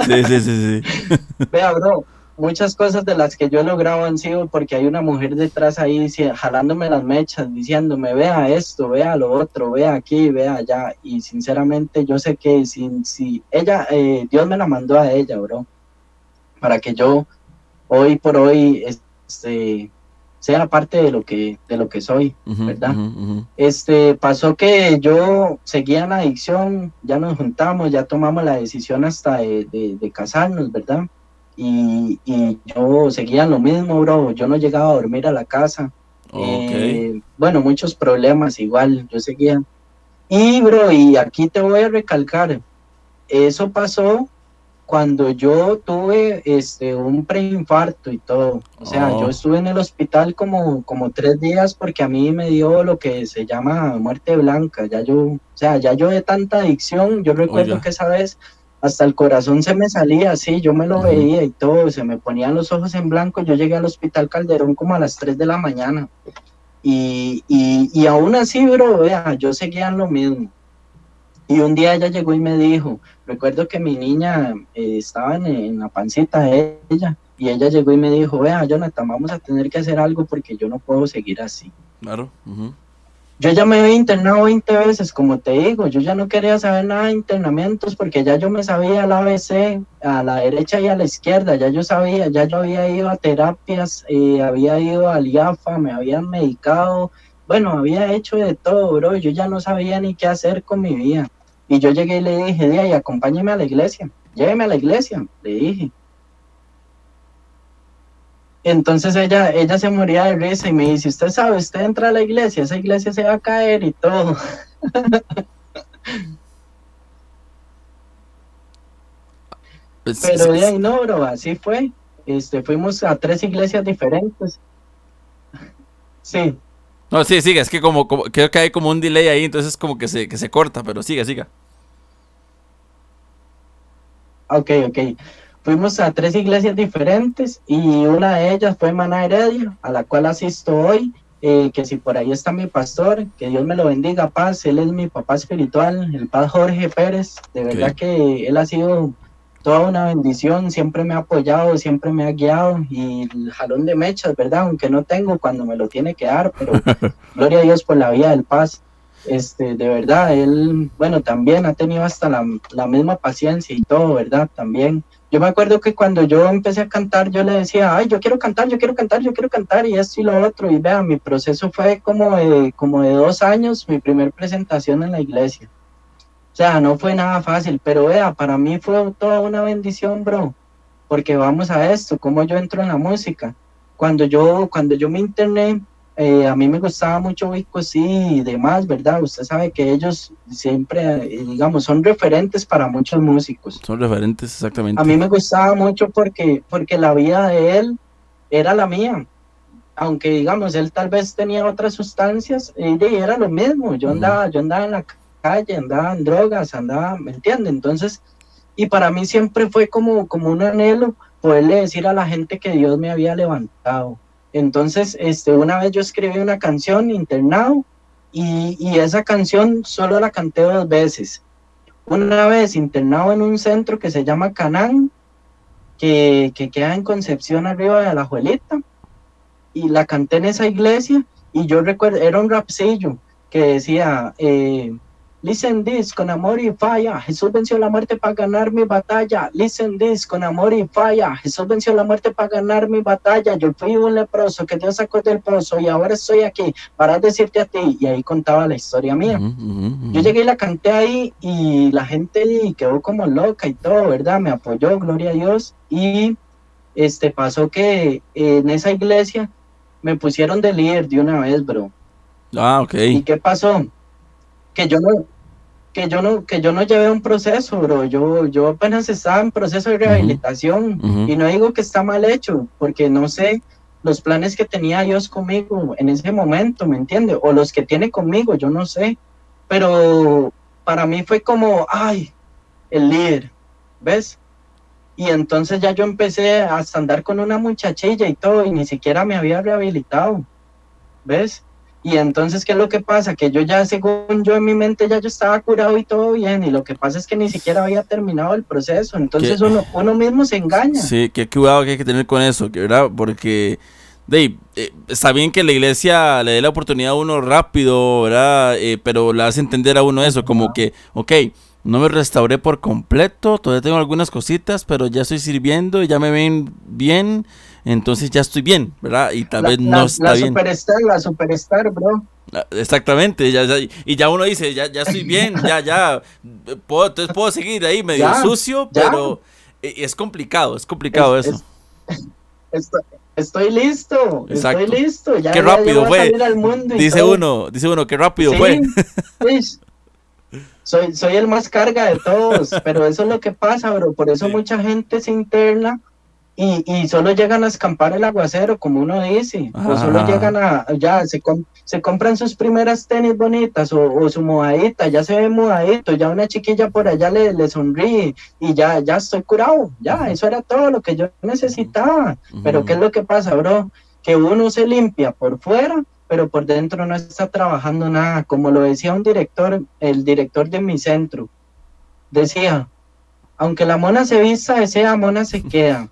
sí, sí, sí, sí. Vea, bro, muchas cosas de las que yo he logrado han sido porque hay una mujer detrás ahí jalándome las mechas, diciéndome, vea esto, vea lo otro, vea aquí, vea allá. Y sinceramente yo sé que si, si ella, eh, Dios me la mandó a ella, bro para que yo hoy por hoy este, sea parte de lo que de lo que soy, ¿verdad? Este pasó que yo seguía en la adicción, ya nos juntamos, ya tomamos la decisión hasta de, casarnos, ¿verdad? Y, yo seguía lo mismo, bro. Yo no llegaba a dormir a la casa. Eh, bueno, muchos problemas igual, yo seguía. Y, bro, y aquí te voy a recalcar, eso pasó cuando yo tuve este, un preinfarto y todo. O sea, yo oh. estuve en el hospital como, como tres días porque a mí me dio lo que se llama muerte blanca. Ya yo, o sea, ya yo de tanta adicción, yo recuerdo que esa vez hasta el corazón se me salía así, yo me lo veía y todo, se me ponían los ojos en blanco. Yo llegué al hospital Calderón como a las 3 de la mañana. Y, y, y aún así, bro, vea, yo seguía en lo mismo. Y un día ella llegó y me dijo, recuerdo que mi niña eh, estaba en, la pancita de ella y ella llegó y me dijo, vea, Jonathan, vamos a tener que hacer algo porque yo no puedo seguir así. Claro. Yo ya me había internado 20 veces, como te digo, yo ya no quería saber nada de internamientos porque ya yo me sabía la ABC a la derecha y a la izquierda, ya yo sabía, ya yo había ido a terapias, eh, había ido al IAFA, me habían medicado, bueno, había hecho de todo, bro, yo ya no sabía ni qué hacer con mi vida. Y yo llegué y le dije, Día, y acompáñeme a la iglesia, lléveme a la iglesia, le dije. Entonces ella, ella se moría de risa y me dice, usted sabe, usted entra a la iglesia, esa iglesia se va a caer y todo. Pues, Pero de ahí no, bro, así fue. Este, fuimos a tres iglesias diferentes. Sí. No, sí, sigue, es que como, creo que hay como un delay ahí, entonces como que se, que se corta, pero siga, siga. Ok, ok. Fuimos a tres iglesias diferentes y una de ellas fue Mana Heredia, a la cual asisto hoy, eh, que si por ahí está mi pastor, que Dios me lo bendiga, paz, él es mi papá espiritual, el padre Jorge Pérez, de verdad que él ha sido toda una bendición, siempre me ha apoyado, siempre me ha guiado y el jalón de mechas, ¿verdad? Aunque no tengo cuando me lo tiene que dar, pero gloria a Dios por la vida del paz. Este, de verdad, él, bueno, también ha tenido hasta la, la misma paciencia y todo, ¿verdad? También. Yo me acuerdo que cuando yo empecé a cantar, yo le decía, ay, yo quiero cantar, yo quiero cantar, yo quiero cantar, y esto y lo otro. Y vean, mi proceso fue como de, como de dos años, mi primer presentación en la iglesia. O sea, no fue nada fácil, pero vea, para mí fue toda una bendición, bro, porque vamos a esto, cómo yo entro en la música. Cuando yo, cuando yo me interné, eh, a mí me gustaba mucho Vico sí y demás, ¿verdad? Usted sabe que ellos siempre, eh, digamos, son referentes para muchos músicos. Son referentes, exactamente. A mí me gustaba mucho porque, porque la vida de él era la mía. Aunque, digamos, él tal vez tenía otras sustancias, y era lo mismo. Yo andaba, yo andaba en la calle, andaba en drogas, andaba, ¿me entiende? Entonces, y para mí siempre fue como, como un anhelo poderle decir a la gente que Dios me había levantado. Entonces, este, una vez yo escribí una canción, Internado, y, y esa canción solo la canté dos veces. Una vez internado en un centro que se llama Canán, que, que queda en Concepción arriba de la Juelita, y la canté en esa iglesia, y yo recuerdo, era un rapcillo que decía, eh, Listen this, con amor y falla. Jesús venció la muerte para ganar mi batalla. Listen this, con amor y falla. Jesús venció la muerte para ganar mi batalla. Yo fui un leproso que Dios sacó del pozo y ahora estoy aquí para decirte a ti. Y ahí contaba la historia mía. Yo llegué y la canté ahí y la gente quedó como loca y todo, ¿verdad? Me apoyó, gloria a Dios. Y este pasó que en esa iglesia me pusieron de líder de una vez, bro. Ah, ok. ¿Y qué pasó? que yo no, que yo no, que yo no llevé un proceso, bro. Yo, yo apenas estaba en proceso de rehabilitación y no digo que está mal hecho, porque no sé los planes que tenía Dios conmigo en ese momento, ¿me entiende? O los que tiene conmigo, yo no sé. Pero para mí fue como, ay, el líder, ¿ves? Y entonces ya yo empecé a andar con una muchachilla y todo, y ni siquiera me había rehabilitado, ¿ves? Y entonces, ¿qué es lo que pasa? Que yo ya, según yo en mi mente, ya yo estaba curado y todo bien, y lo que pasa es que ni siquiera había terminado el proceso, entonces uno, uno mismo se engaña. Sí, qué cuidado que hay que tener con eso, ¿verdad? Porque... Dave, eh, está bien que la iglesia le dé la oportunidad a uno rápido, ¿verdad? Eh, pero le hace entender a uno eso, como que, ok, no me restauré por completo, todavía tengo algunas cositas, pero ya estoy sirviendo, ya me ven bien, entonces ya estoy bien, ¿verdad? Y tal vez no está la bien. Superstar, la superstar, bro. Ah, exactamente, ya, y ya uno dice, ya, ya estoy bien, ya, ya, puedo, entonces puedo seguir ahí medio sucio, pero e, es complicado, es complicado eso. estoy, listo, estoy listo, ya, qué rápido fue. dice uno, dice uno, qué rápido fue. soy, soy el más carga de todos, pero eso es lo que pasa, bro. Por eso mucha gente se interna y, y, solo llegan a escampar el aguacero, como uno dice, o solo llegan a, ya, se, se compran sus primeras tenis bonitas o, su mudadita, ya se ve mudadito, ya una chiquilla por allá le, le sonríe y ya, ya estoy curado, ya, eso era todo lo que yo necesitaba. Pero ¿qué es lo que pasa, bro? Que uno se limpia por fuera pero por dentro no está trabajando nada. Como lo decía un director, el director de mi centro, decía, aunque la mona se vista, esa mona se queda.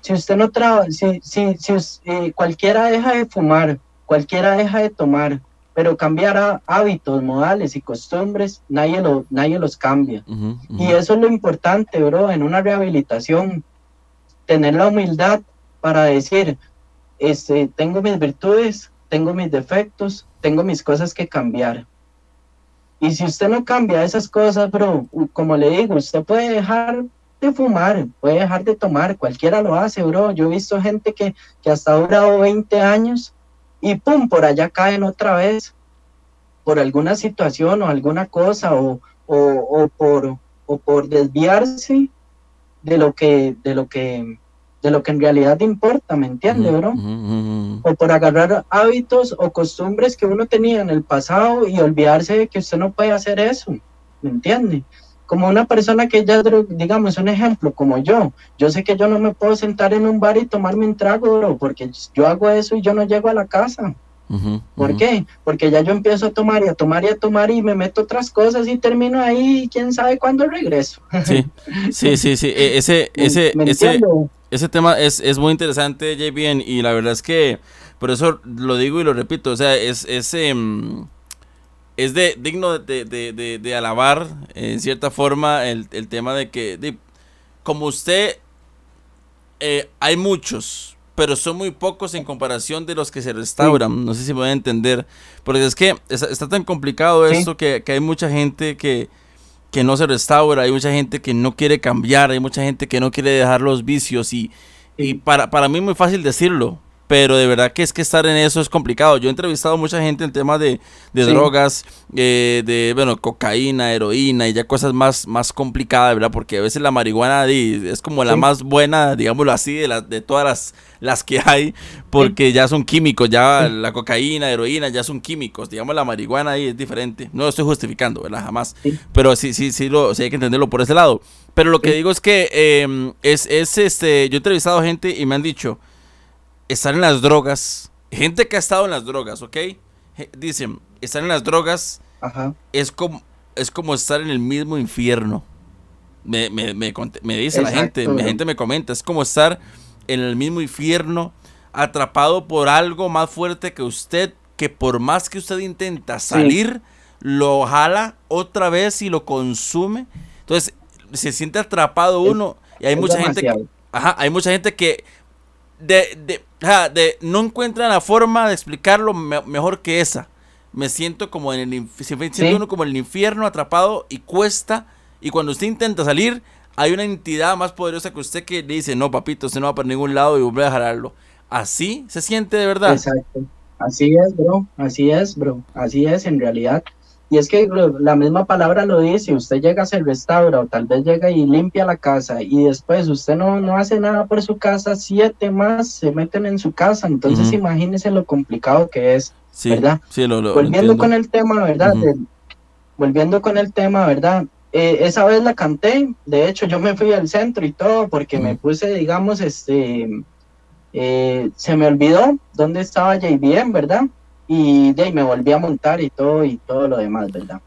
Si usted no trabaja, si, si, si eh, cualquiera deja de fumar, cualquiera deja de tomar, pero cambiar hábitos, modales y costumbres, nadie, lo, nadie los cambia. Y eso es lo importante, bro, en una rehabilitación, tener la humildad para decir, este, tengo mis virtudes, tengo mis defectos, tengo mis cosas que cambiar. Y si usted no cambia esas cosas, bro, como le digo, usted puede dejar de fumar, puede dejar de tomar, cualquiera lo hace, bro. Yo he visto gente que, que hasta ha durado 20 años y pum, por allá caen otra vez por alguna situación o alguna cosa o, o, o por, o por desviarse de lo que, de lo que de lo que en realidad importa, ¿me entiende, bro? O por agarrar hábitos o costumbres que uno tenía en el pasado y olvidarse de que usted no puede hacer eso, ¿me entiende? Como una persona que ya, digamos, un ejemplo, como yo, yo sé que yo no me puedo sentar en un bar y tomarme un trago, bro, porque yo hago eso y yo no llego a la casa. ¿Por qué? Porque ya yo empiezo a tomar y a tomar y a tomar y me meto otras cosas y termino ahí, quién sabe cuándo regreso. Sí, sí, sí, sí. E, ese, ese, ese, ese tema es, es muy interesante, JBN, y la verdad es que por eso lo digo y lo repito, o sea, es, es, em, es de, digno de, de, de, alabar en cierta forma el, el tema de que, como usted, eh, hay muchos, pero son muy pocos en comparación de los que se restauran. No sé si me voy a entender, porque es que está, tan complicado esto que, que hay mucha gente que que no se restaura, hay mucha gente que no quiere cambiar, hay mucha gente que no quiere dejar los vicios y, y para, para mí es muy fácil decirlo, pero de verdad que es que estar en eso es complicado. Yo he entrevistado a mucha gente en temas de, drogas, eh, de, bueno, cocaína, heroína y ya cosas más, más complicadas, ¿verdad? Porque a veces la marihuana es como la más buena, digámoslo así, de, de todas las, las que hay, porque ya son químicos, ya la cocaína, heroína, ya son químicos. Digamos, la marihuana ahí es diferente. No lo estoy justificando, ¿verdad? Jamás. Pero sí, sí, sí, lo, sí hay que entenderlo por ese lado. Pero lo que digo es que em, es, es, este, yo he entrevistado gente y me han dicho, estar en las drogas, gente que ha estado en las drogas, ¿ok? Dicen, estar en las drogas Es, como, es como estar en el mismo infierno. Me, me, me, me dice la gente, la gente me comenta, es como estar en el mismo infierno, atrapado por algo más fuerte que usted, que por más que usted intenta salir, lo jala otra vez y lo consume. Entonces, se siente atrapado uno y hay mucha gente ajá, hay mucha gente que de, de, de, no encuentran la forma de explicarlo mejor que esa. Me siento como en el siento uno como en el infierno atrapado y cuesta. Y cuando usted intenta salir, hay una entidad más poderosa que usted que le dice, no, papito, usted no va para ningún lado y vuelve a jalarlo. Así se siente de verdad. Exacto. Así es, bro. Así es, bro. Así es en realidad. Y es que la misma palabra lo dice, usted llega, se restaura o tal vez llega y limpia la casa y después usted no, no hace nada por su casa, siete más se meten en su casa, entonces imagínese lo complicado que es, ¿verdad? volviendo con el tema, ¿verdad? volviendo con el tema, ¿verdad? Eh, esa vez la canté, de hecho yo me fui al centro y todo porque me puse, digamos, este, eh, se me olvidó dónde estaba JBM, ¿verdad? Y de ahí me volví a montar y todo y todo lo demás, ¿verdad?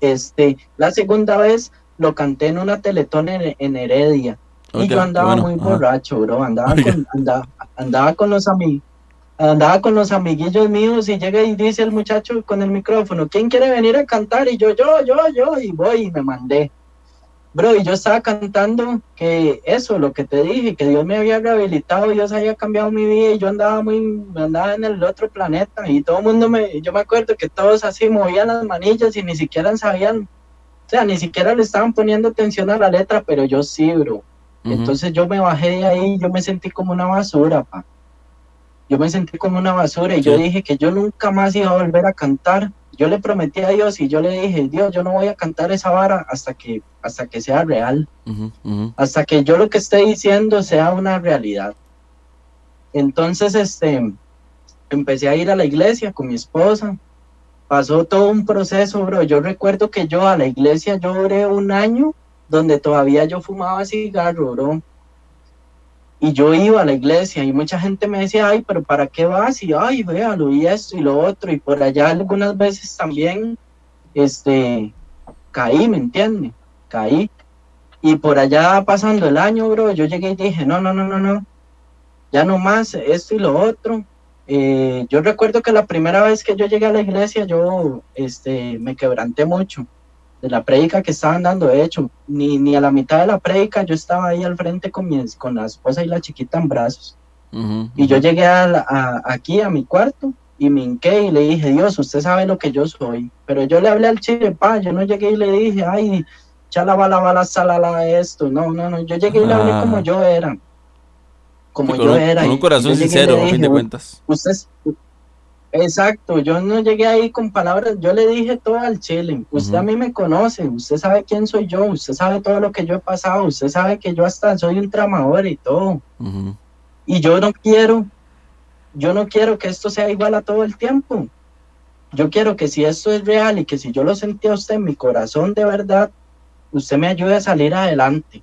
Este, la segunda vez lo canté en una teletón en, Heredia y yo andaba muy borracho, bro, andaba con, andaba, con los amigos andaba con los amiguillos míos y llega y dice el muchacho con el micrófono, ¿quién quiere venir a cantar? Y yo, yo, yo, yo, y voy y me mandé. Bro, y yo estaba cantando que eso, lo que te dije, que Dios me había rehabilitado, Dios había cambiado mi vida y yo andaba muy, andaba en el otro planeta y todo el mundo me, yo me acuerdo que todos así movían las manillas y ni siquiera sabían, o sea, ni siquiera le estaban poniendo atención a la letra, pero yo sí, bro. Entonces yo me bajé de ahí, yo me sentí como una basura, pa. Yo me sentí como una basura y yo dije que yo nunca más iba a volver a cantar yo le prometí a Dios y yo le dije, Dios, yo no voy a cantar esa vara hasta que, hasta que sea real, hasta que yo lo que esté diciendo sea una realidad. Entonces, este, empecé a ir a la iglesia con mi esposa, pasó todo un proceso, bro. Yo recuerdo que yo a la iglesia yo oré un año donde todavía yo fumaba cigarro, bro y yo iba a la iglesia y mucha gente me decía, ay, pero ¿para qué vas? Y, ay, véalo, y esto y lo otro, y por allá algunas veces también, este, caí, ¿me entiende? Caí. Y por allá pasando el año, bro, yo llegué y dije, no, no, no, no, no, ya no más esto y lo otro. Eh, yo recuerdo que la primera vez que yo llegué a la iglesia, yo, este, me quebranté mucho de la prédica que estaban dando. De hecho, ni, ni a la mitad de la prédica yo estaba ahí al frente con, mi, con la esposa y la chiquita en brazos. y yo llegué a, aquí a mi cuarto y me hinqué y le dije, Dios, usted sabe lo que yo soy. Pero yo le hablé al chile, pa, yo no llegué y le dije, ay, chala, bala, bala, salala, esto. No, no, no, yo llegué y le hablé como yo era. Como yo era. Con un corazón sincero, a fin de cuentas. Usted, Exacto, yo no llegué ahí con palabras, yo le dije todo al chile, usted a mí me conoce, usted sabe quién soy yo, usted sabe todo lo que yo he pasado, usted sabe que yo hasta soy un tramador y todo. Y yo no quiero, yo no quiero que esto sea igual a todo el tiempo. Yo quiero que si esto es real y que si yo lo sentí a usted en mi corazón de verdad, usted me ayude a salir adelante.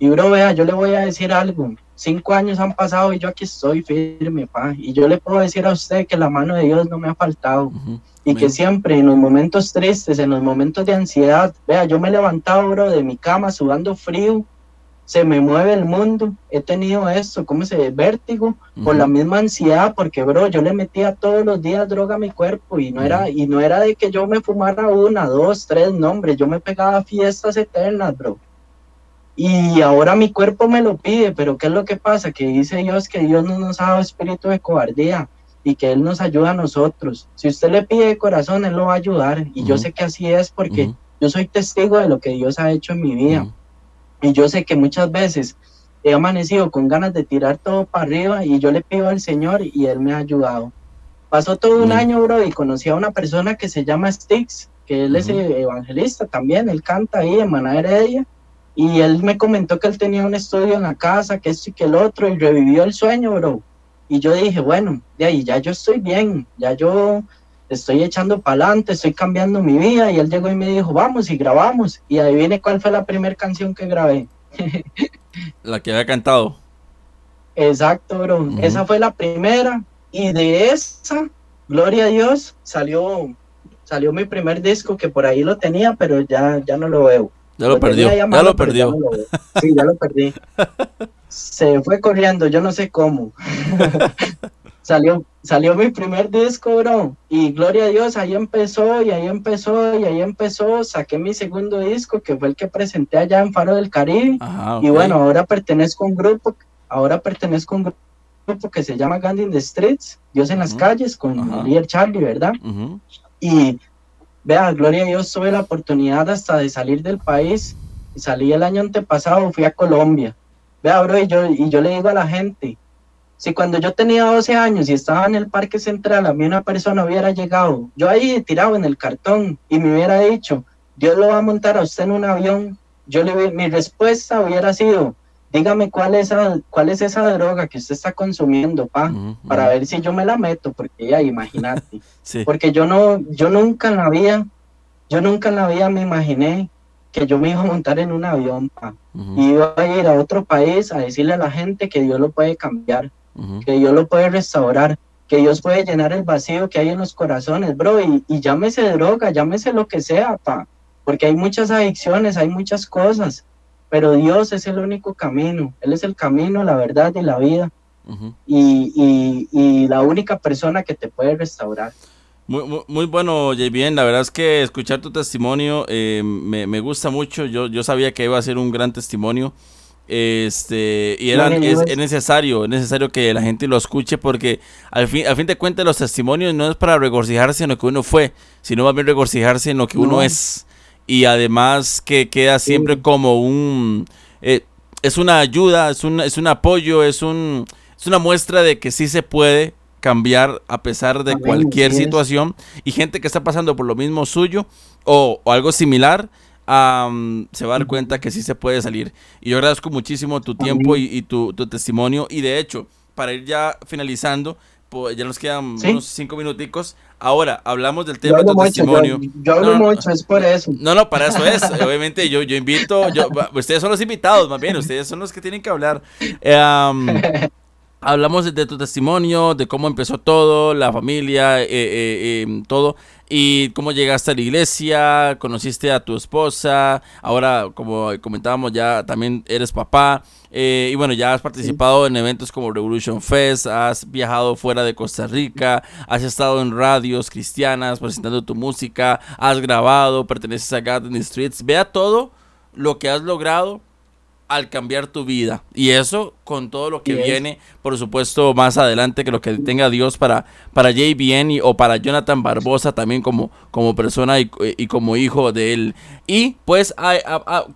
Y bro, vea, yo le voy a decir algo cinco años han pasado y yo aquí estoy firme, pa. Y yo le puedo decir a usted que la mano de Dios no me ha faltado. Y que siempre en los momentos tristes, en los momentos de ansiedad, vea, yo me he levantado, bro, de mi cama sudando frío, se me mueve el mundo, he tenido esto, ¿cómo se ve? Vértigo, por la misma ansiedad, porque, bro, yo le metía todos los días droga a mi cuerpo y no, era, y no era de que yo me fumara una, dos, tres nombres, yo me pegaba fiestas eternas, bro y ahora mi cuerpo me lo pide, pero ¿qué es lo que pasa? Que dice Dios que Dios no nos ha dado espíritu de cobardía y que Él nos ayuda a nosotros. Si usted le pide de corazón, Él lo va a ayudar. Y yo sé que así es porque yo soy testigo de lo que Dios ha hecho en mi vida. Y yo sé que muchas veces he amanecido con ganas de tirar todo para arriba y yo le pido al Señor y Él me ha ayudado. Pasó todo un año, bro, y conocí a una persona que se llama Stix, que él es evangelista también, él canta ahí en Maná Heredia y él me comentó que él tenía un estudio en la casa, que esto y que el otro, y revivió el sueño, bro. Y yo dije, bueno, de ahí ya yo estoy bien, ya yo estoy echando para adelante, estoy cambiando mi vida. Y él llegó y me dijo, vamos y grabamos. Y ahí viene cuál fue la primera canción que grabé. la que había cantado. Exacto, bro. Esa fue la primera. Y de esa, gloria a Dios, salió, salió mi primer disco que por ahí lo tenía, pero ya, ya no lo veo. Ya lo, perdió, ya lo perdió. sí, ya lo perdí. Se fue corriendo, yo no sé cómo. salió, salió mi primer disco, bro. Y gloria a Dios, ahí empezó, y ahí empezó, y ahí empezó. Saqué mi segundo disco, que fue el que presenté allá en Faro del Caribe. Y bueno, ahora pertenezco a un grupo, ahora pertenezco a un grupo que se llama Gandhi in the Streets, Dios en las calles, con el Charlie, ¿verdad? Y Vea, gloria a Dios, tuve la oportunidad hasta de salir del país. Salí el año antepasado, fui a Colombia. Vea, bro, y yo, y yo le digo a la gente, si cuando yo tenía 12 años y estaba en el Parque Central, a mí una persona hubiera llegado, yo ahí tirado en el cartón y me hubiera dicho, Dios lo va a montar a usted en un avión, yo le mi respuesta hubiera sido, dígame cuál es, esa, cuál es esa droga que usted está consumiendo, pa, para ver si yo me la meto, porque ya, imagínate. Porque yo no, yo nunca en la vida, yo nunca en la vida me imaginé que yo me iba a montar en un avión, pa, y iba a ir a otro país a decirle a la gente que Dios lo puede cambiar, que Dios lo puede restaurar, que Dios puede llenar el vacío que hay en los corazones, bro, y, y llámese droga, llámese lo que sea, pa, porque hay muchas adicciones, hay muchas cosas, pero Dios es el único camino, Él es el camino, la verdad y la vida, y, la única persona que te puede restaurar. Muy, muy, bueno, JBN. La verdad es que escuchar tu testimonio eh, me, gusta mucho. Yo, yo sabía que iba a ser un gran testimonio. Este, y era, es, necesario, es necesario que la gente lo escuche porque al fin, al fin de cuentas los testimonios no es para regocijarse en lo que uno fue, sino más bien regocijarse en lo que uno es. Y además que queda siempre como un... Eh, es una ayuda, es un, es un apoyo, es, un, es una muestra de que sí se puede cambiar a pesar de cualquier situación y gente que está pasando por lo mismo suyo o, o algo similar se va a dar cuenta que sí se puede salir. Y yo agradezco muchísimo tu tiempo y, tu, testimonio. Y de hecho, para ir ya finalizando, pues ya nos quedan unos cinco minuticos. Ahora, hablamos del tema de tu testimonio. Yo, hablo mucho, es por eso. No, no, para eso es. Obviamente yo, yo invito, yo, ustedes son los invitados, más bien, ustedes son los que tienen que hablar. hablamos de, tu testimonio, de cómo empezó todo, la familia, eh, eh, em, todo y cómo llegaste a la iglesia, conociste a tu esposa, ahora como comentábamos ya también eres papá eh, y bueno ya has participado en eventos como Revolution Fest, has viajado fuera de Costa Rica, has estado en radios cristianas presentando tu música, has grabado, perteneces a Garden Streets, vea todo lo que has logrado al cambiar tu vida. Y eso con todo lo que viene, por supuesto, más adelante, que lo que tenga Dios para, para JBN o para Jonathan Barbosa también como, como persona y, como hijo de él. Y pues,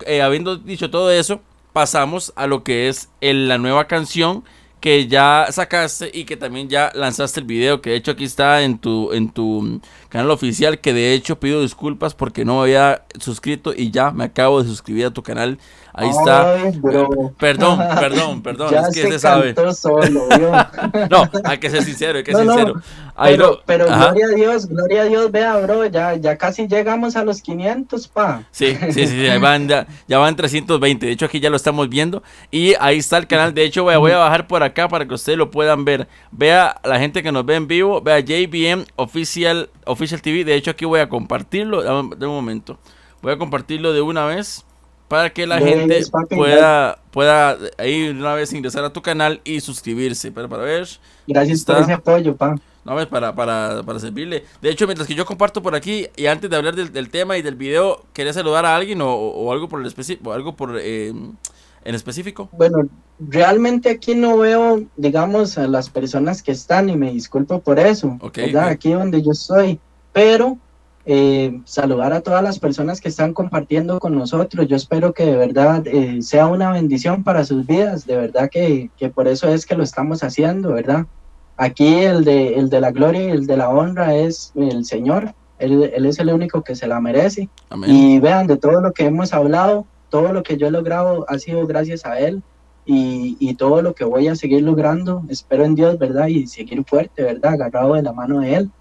eh, habiendo dicho todo eso, pasamos a lo que es la nueva canción que ya sacaste y que también ya lanzaste el video, que de hecho aquí está en tu, en tu canal oficial, que de hecho pido disculpas porque no había suscrito y ya me acabo de suscribir a tu canal Ahí está. Perdón, perdón, perdón. es que se, sabe. Solo, no, hay que ser sincero, hay que ser sincero. pero, pero gloria a Dios, gloria a Dios, vea, bro, ya, ya casi llegamos a los 500, pa. Sí, sí, sí, ya, van, ya, van 320. De hecho, aquí ya lo estamos viendo. Y ahí está el canal. De hecho, voy a, voy a bajar por acá para que ustedes lo puedan ver. Vea la gente que nos ve en vivo. Vea JBM Official, Official TV. De hecho, aquí voy a compartirlo. De un momento. Voy a compartirlo de una vez para que la gente pueda, pueda ahí una vez ingresar a tu canal y suscribirse. Pero para ver. Gracias por ese apoyo, pa. No, es para, para, para servirle. De hecho, mientras que yo comparto por aquí, y antes de hablar del, tema y del video, ¿quería saludar a alguien o, algo por el específico, algo por eh, en específico? Bueno, realmente aquí no veo, digamos, a las personas que están, y me disculpo por eso. Aquí donde yo estoy. Pero eh, saludar a todas las personas que están compartiendo con nosotros. Yo espero que de verdad eh, sea una bendición para sus vidas, de verdad que, por eso es que lo estamos haciendo, ¿verdad? Aquí el de, el de la gloria y el de la honra es el Señor, Él, es el único que se la merece. Y vean, de todo lo que hemos hablado, todo lo que yo he logrado ha sido gracias a Él. Y, y, todo lo que voy a seguir logrando, espero en Dios, ¿verdad? Y seguir fuerte, ¿verdad? Agarrado de la mano de Él.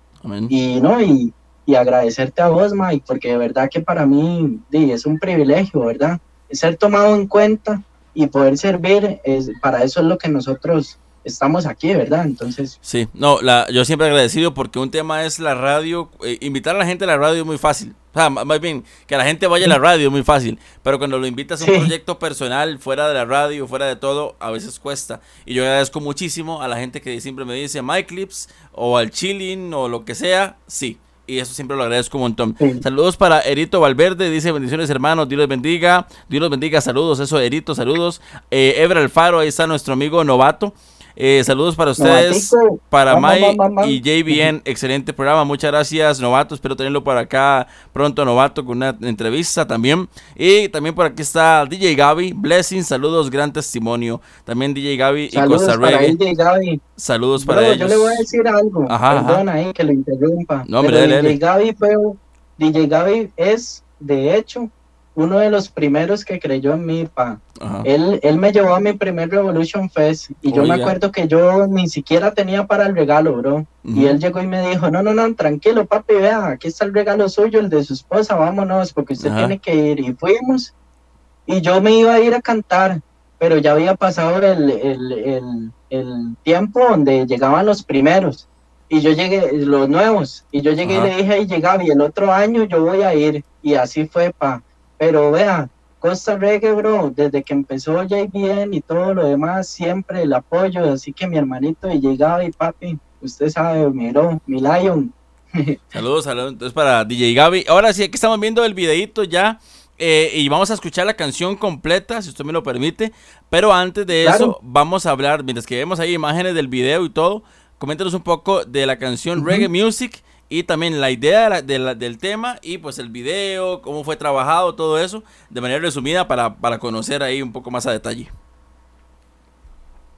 Y no, y, y agradecerte a vos, Mike, porque de verdad que para mí es un privilegio, ¿verdad? Ser tomado en cuenta y poder servir, es, para eso es lo que nosotros estamos aquí, ¿verdad? Entonces... Sí, no, la, yo siempre agradecido porque un tema es la radio, eh, invitar a la gente a la radio es muy fácil. O sea, más bien, que la gente vaya a la radio es muy fácil, pero cuando lo invitas a un proyecto personal, fuera de la radio, fuera de todo, a veces cuesta. Y yo agradezco muchísimo a la gente que siempre me dice, My Clips, o al Chilling, o lo que sea, sí y eso siempre lo agradezco un montón. Saludos para Erito Valverde, dice bendiciones hermanos, Dios los bendiga, Dios los bendiga, saludos, eso Erito, saludos. Eh, Ebra Alfaro, ahí está nuestro amigo novato. Eh, saludos para ustedes, para Mai y JBN. Excelente programa. Muchas gracias, Novato. Espero tenerlo por acá pronto, Novato, con una entrevista también. Y también por aquí está DJ Gaby. Blessing, saludos, gran testimonio. También DJ Gaby y Costa Rica. Saludos para ellos. Yo le voy a decir algo. Perdona ahí que lo interrumpa. No, hombre, DJ Gaby fue. DJ Gaby es, de hecho, uno de los primeros que creyó en mí, pa. Él, él me llevó a mi primer Revolution Fest y yo me acuerdo que yo ni siquiera tenía para el regalo, bro. Y él llegó y me dijo, no, no, no, tranquilo, papi, vea, aquí está el regalo suyo, el de su esposa, vámonos, porque usted tiene que ir. Y fuimos. Y yo me iba a ir a cantar, pero ya había pasado el, el, el, el tiempo donde llegaban los primeros. Y yo llegué, los nuevos, y yo llegué y le dije, ahí llegaba, y el otro año yo voy a ir. Y así fue, pa pero vea, Costa Reggae, bro, desde que empezó JBN y todo lo demás, siempre el apoyo, así que mi hermanito y llegaba y papi, usted sabe, mi mi Lion. Saludos, saludos, entonces para DJ Gaby. Ahora sí, aquí estamos viendo el videito ya. Eh, y vamos a escuchar la canción completa, si usted me lo permite. Pero antes de eso, vamos a hablar, mientras que vemos ahí imágenes del video y todo, coméntenos un poco de la canción Reggae Music y también la idea del tema y pues el video, cómo fue trabajado, todo eso, de manera resumida para, para conocer ahí un poco más a detalle.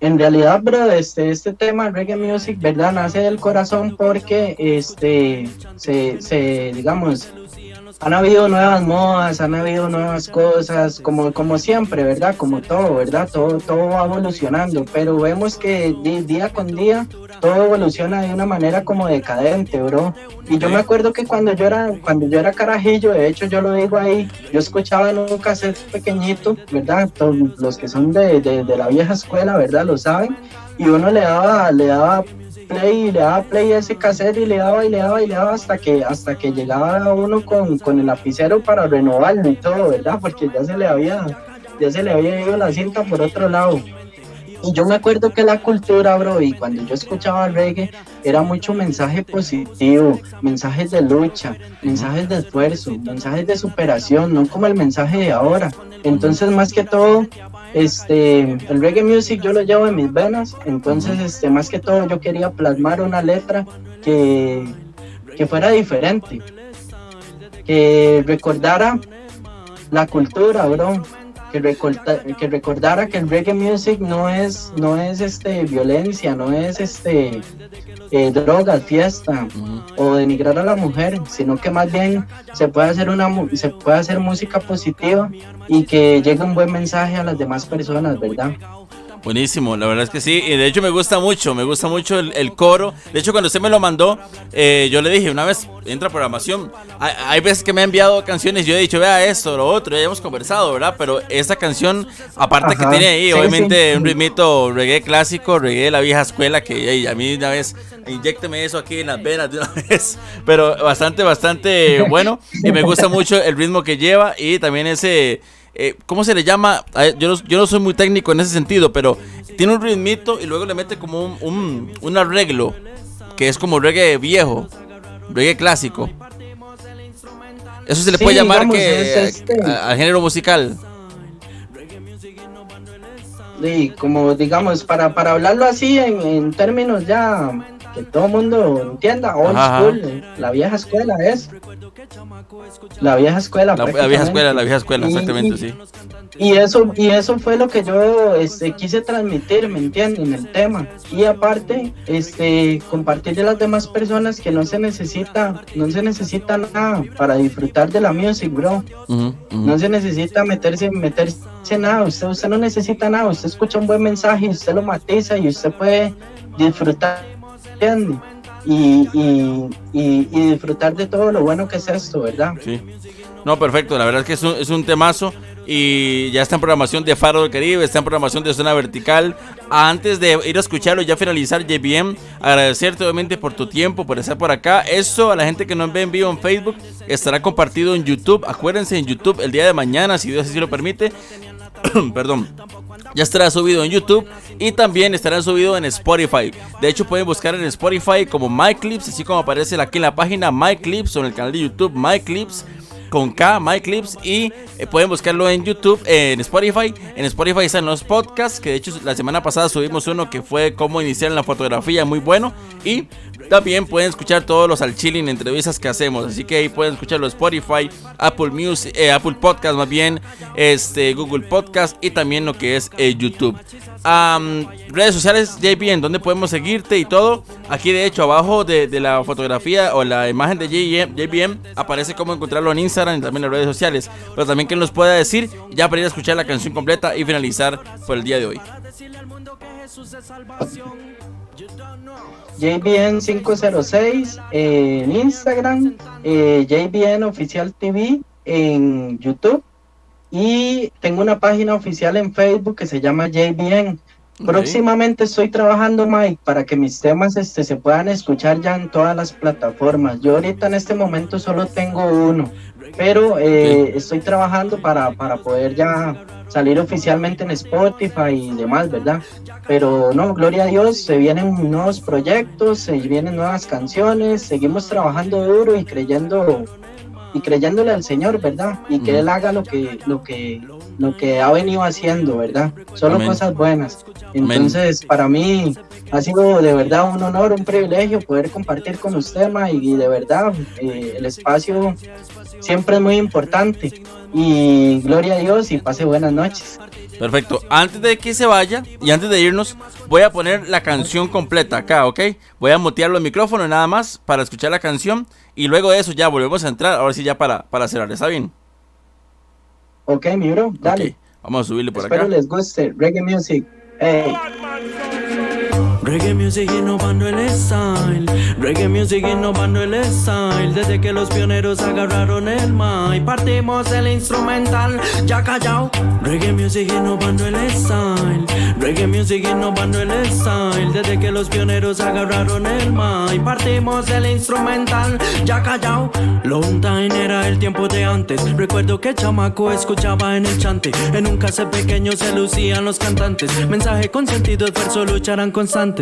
En realidad, bro, este, este tema, reggae music, ¿verdad? Nace del corazón porque, este, se, se digamos, han habido nuevas modas, han habido nuevas cosas, como, como siempre, ¿verdad? Como todo, ¿verdad? Todo, todo va evolucionando, pero vemos que día con día todo evoluciona de una manera como decadente, bro. Y yo me acuerdo que cuando yo era, cuando yo era carajillo, de hecho yo lo digo ahí, yo escuchaba en un cassette pequeñito, ¿verdad? Todos los que son de, de, de la vieja escuela, ¿verdad? Lo saben. Y uno le daba, le daba play y le daba play a ese cassette y le daba y le daba y le daba hasta que hasta que llegaba uno con, con el lapicero para renovarlo y todo, ¿verdad? Porque ya se le había ya se le había ido la cinta por otro lado. Y yo me acuerdo que la cultura, bro, y cuando yo escuchaba reggae, era mucho mensaje positivo, mensajes de lucha, mensajes de esfuerzo, mensajes de superación, no como el mensaje de ahora. Entonces, más que todo, este, el reggae music yo lo llevo en mis venas, entonces, este, más que todo, yo quería plasmar una letra que, que fuera diferente, que recordara la cultura, bro, que, que recordara que el reggae music no es, no es este, violencia, no es este, eh, drogas, fiesta o denigrar a la mujer, sino que más bien se puede hacer una se puede hacer música positiva y que llegue un buen mensaje a las demás personas, ¿verdad? Buenísimo, la verdad es que sí. Y de hecho me gusta mucho, me gusta mucho el, coro. De hecho, cuando usted me lo mandó, eh, yo le dije, una vez entra programación. Hay, veces que me ha enviado canciones y yo he dicho, vea esto, lo otro, ya hemos conversado, ¿verdad? Pero esta canción, aparte que tiene ahí, obviamente, un ritmito reggae clásico, reggae de la vieja escuela, que a mí una vez, inyecteme eso aquí en las venas de una vez. Pero bastante, bastante bueno. Y me gusta mucho el ritmo que lleva y también ese eh, ¿cómo se le llama? Yo no, yo no soy muy técnico en ese sentido, pero tiene un ritmito y luego le mete como un, un, arreglo que es como reggae viejo, reggae clásico. Eso se le puede llamar que este. al género musical. Sí, como digamos, para, para hablarlo así en, en términos ya que todo el mundo entienda, old school, la vieja escuela es. La vieja escuela. La, vieja escuela, la vieja escuela, exactamente, sí. Y eso, y eso fue lo que yo este, quise transmitir, ¿me entienden? En el tema. Y aparte, este, compartir de las demás personas que no se necesita, no se necesita nada para disfrutar de la music, bro. No se necesita meterse, meterse nada, usted, usted no necesita nada, usted escucha un buen mensaje, usted lo matiza y usted puede disfrutar y, y, disfrutar de todo lo bueno que es esto, ¿verdad? Sí. No, perfecto, la verdad es que es un, es un temazo y ya está en programación de Faro del Caribe, está en programación de Zona Vertical. Antes de ir a escucharlo y ya finalizar, JBM, agradecerte obviamente por tu tiempo, por estar por acá. Eso a la gente que nos ve en vivo en Facebook estará compartido en YouTube. Acuérdense en YouTube el día de mañana, si Dios así lo permite. Perdón ya estará subido en YouTube y también estará subido en Spotify. De hecho, pueden buscar en Spotify como MyClips, así como aparece aquí en la página MyClips o en el canal de YouTube MyClips con K, Mike Clips. Y eh, pueden buscarlo en YouTube, en Spotify. En Spotify están los podcasts. Que de hecho la semana pasada subimos uno que fue cómo iniciar en la fotografía, muy bueno. Y también pueden escuchar todos los al chilling entrevistas que hacemos. Así que ahí pueden escucharlo Spotify, Apple Music, eh, Apple Podcast más bien, este, Google Podcast y también lo que es eh, YouTube. redes sociales, JBN, donde podemos seguirte y todo. Aquí de hecho abajo de, la fotografía o la imagen de JBM aparece cómo encontrarlo en Instagram y también las redes sociales. Pero también que nos pueda decir ya para ir a escuchar la canción completa y finalizar por el día de hoy. JBN 506 en Instagram, eh, JBN Oficial TV en YouTube y tengo una página oficial en Facebook que se llama JBN. Próximamente estoy trabajando, Mike, para que mis temas este, se puedan escuchar ya en todas las plataformas. Yo ahorita en este momento solo tengo uno, pero eh, estoy trabajando para, para poder ya salir oficialmente en Spotify y demás, ¿verdad? Pero no, gloria a Dios, se vienen nuevos proyectos, se vienen nuevas canciones, seguimos trabajando duro y creyendo y creyéndole al Señor, ¿verdad? Y que Él haga lo que, lo que, lo que ha venido haciendo, ¿verdad? Solo cosas buenas. Entonces, para mí ha sido de verdad un honor, un privilegio poder compartir con usted, Ma, y de verdad eh, el espacio siempre es muy importante. Y gloria a Dios y pase buenas noches. Perfecto. Antes de que se vaya y antes de irnos, voy a poner la canción completa acá, ¿ok? Voy a mutear los micrófonos nada más para escuchar la canción y luego de eso ya volvemos a entrar, ahora sí ya para, para cerrar, ¿está bien? Ok, mi bro, dale. Vamos a subirle por acá. Espero les guste. Reggae Music. Hey. Reggae music innovando el style. Reggae music innovando el style. Desde que los pioneros agarraron el mic, partimos el instrumental. Ya callao. Reggae music innovando el style. Reggae music innovando el style. Desde que los pioneros agarraron el mic, partimos el instrumental. Ya callao. Long time era el tiempo de antes. Recuerdo que chamaco escuchaba en el chante. En un cassette pequeño se lucían los cantantes. Mensaje con sentido, esfuerzo, lucharán constante.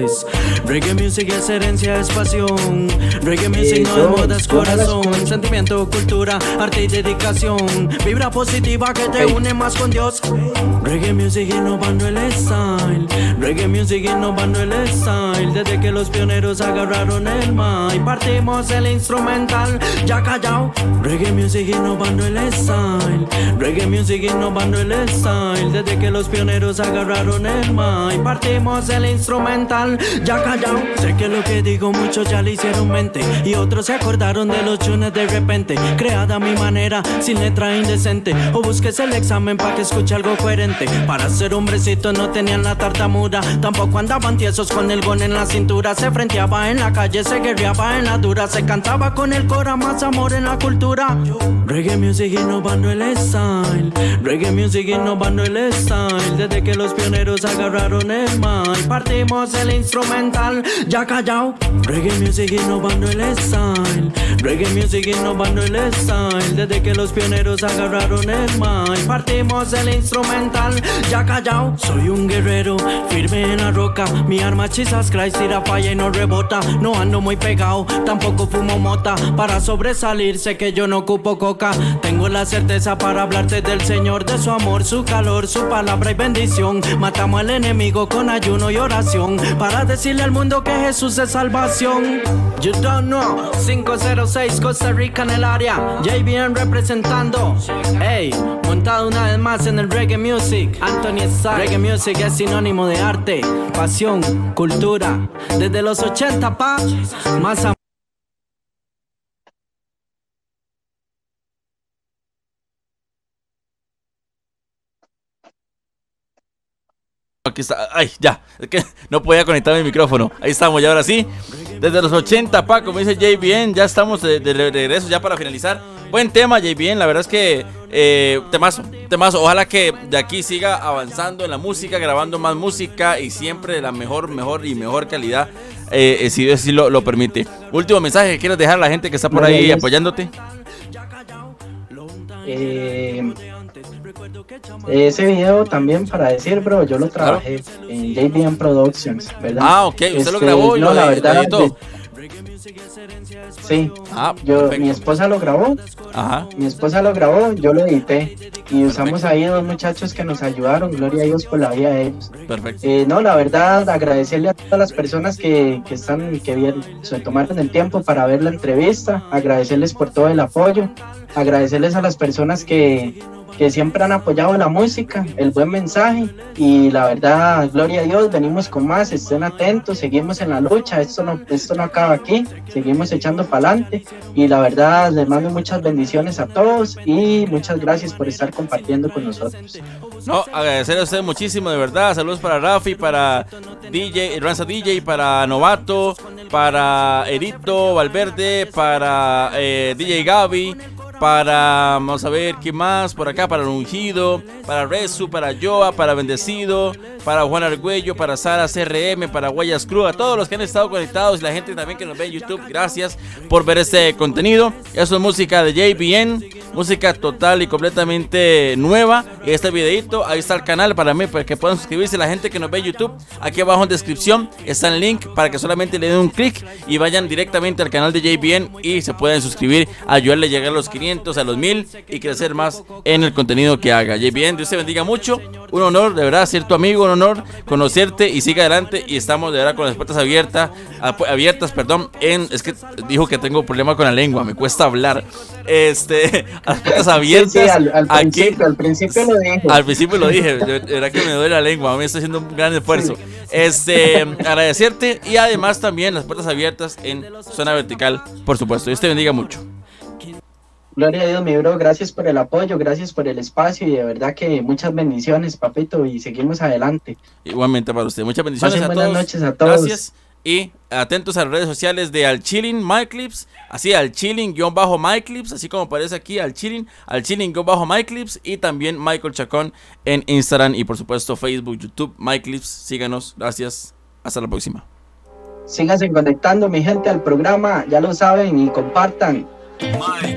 Reggae music es herencia, es pasión. Reggae music no es moda, es corazón. Sentimiento, cultura, arte y dedicación. Vibra positiva que te une más con Dios. Reggae music innovando el style. Reggae music innovando el style. Desde que los pioneros agarraron el mic, partimos el instrumental. Ya callao. Reggae music innovando el style. Reggae music innovando el style. Desde que los pioneros agarraron el mic, partimos el instrumental ya callado. Sé que lo que digo muchos ya le hicieron mente y otros se acordaron de los chunes de repente. Creada a mi manera, sin letra indecente. O busques el examen para que escuche algo coherente. Para ser hombrecito no tenían la tartamuda, tampoco andaban tiesos con el gon en la cintura. Se frenteaba en la calle, se guerreaba en la dura, se cantaba con el cora, más amor en la cultura. Reggae music innovando el style, reggae music innovando el style. Desde que los pioneros agarraron el mic, partimos el instrumental, ya callao. Reggae music innovando el style. Reggae music innovando el style. Desde que los pioneros agarraron el mic, partimos el instrumental, ya callao. Soy un guerrero, firme en la roca. Mi arma chisas Christ tira falla y no rebota. No ando muy pegado, tampoco fumo mota. Para sobresalir, sé que yo no ocupo coca. Tengo la certeza para hablarte del Señor, de su amor, su calor, su palabra y bendición. Matamos al enemigo con ayuno y oración para decirle al mundo que Jesús es salvación. You don't know, 506 Costa Rica en el área, JBN representando. Hey, montado una vez más en el reggae music. Anthony Starr, reggae music es sinónimo de arte, pasión, cultura. Desde los 80 pa, más Aquí está, ay, ya, es que no podía conectar mi micrófono. Ahí estamos, y ahora sí. Desde los 80, pa, como dice JBN, ya estamos de, regreso, ya para finalizar. Buen tema, JBN, la verdad es que eh, temazo, temazo. Ojalá que de aquí siga avanzando en la música, grabando más música y siempre de la mejor, mejor y mejor calidad, eh, eh, si Dios sí lo, lo, permite. Último mensaje que quieres dejar a la gente que está por ahí apoyándote. Eh, ese video también para decir, bro, yo lo trabajé en JBM Productions, ¿verdad? Ah, ok, usted lo este, grabó y no, lo, la verdad, Sí, ah, yo, mi esposa lo grabó. Ajá. Mi esposa lo grabó, yo lo edité. Y usamos ahí dos muchachos que nos ayudaron. Gloria a Dios por la vida de ellos. Perfecto. Eh, no, la verdad, agradecerle a todas las personas que, que están, que bien, se tomaron el tiempo para ver la entrevista. Agradecerles por todo el apoyo. Agradecerles a las personas que, que siempre han apoyado la música, el buen mensaje y la verdad, gloria a Dios, venimos con más, estén atentos, seguimos en la lucha, esto no, esto no acaba aquí, seguimos echando para adelante y la verdad les mando muchas bendiciones a todos y muchas gracias por estar compartiendo con nosotros. No, agradecer a ustedes muchísimo, de verdad, saludos para Rafi, para DJ, Ranza DJ, para Novato, para Erito Valverde, para eh, DJ Gaby, para, vamos a ver, ¿qué más? Por acá, para el ungido, para Resu, para Joa, para Bendecido, para Juan Argüello, para Sara CRM, para Guayas Cruz, a todos los que han estado conectados y la gente también que nos ve en YouTube, gracias por ver este contenido. Eso es música de JBN, música total y completamente nueva. Y este videito, ahí está el canal para mí, para que puedan suscribirse. La gente que nos ve en YouTube, aquí abajo en descripción está el link para que solamente le den un clic y vayan directamente al canal de JBN y se pueden suscribir, ayudarle a llegar a los 500, a los 1000 y crecer más en el contenido que haga. JBN, Dios te bendiga mucho. Un honor, de verdad, ser tu amigo, un honor conocerte y siga adelante. Y estamos de verdad con las puertas abiertas, abiertas, perdón. En, es que dijo que tengo problema con la lengua, me cuesta hablar. Este, las puertas abiertas. al, principio, al principio lo dije. Al principio lo dije, era que me duele la lengua, me estoy haciendo un gran esfuerzo. Este, agradecerte y además también las puertas abiertas en zona vertical, por supuesto. Dios te bendiga mucho. Gloria a Dios, mi bro, gracias por el apoyo, gracias por el espacio y de verdad que muchas bendiciones, papito, y seguimos adelante. Igualmente para usted, muchas bendiciones a buenas noches a todos. Gracias y atentos a las redes sociales de Al Chilling MyClips, así Al Chilling-MyClips, así como aparece aquí Al Chilling, Al Chilling-MyClips y también Michael Chacón en Instagram y por supuesto Facebook, YouTube, MyClips, síganos, gracias, hasta la próxima. Síganse conectando mi gente al programa, ya lo saben y compartan. My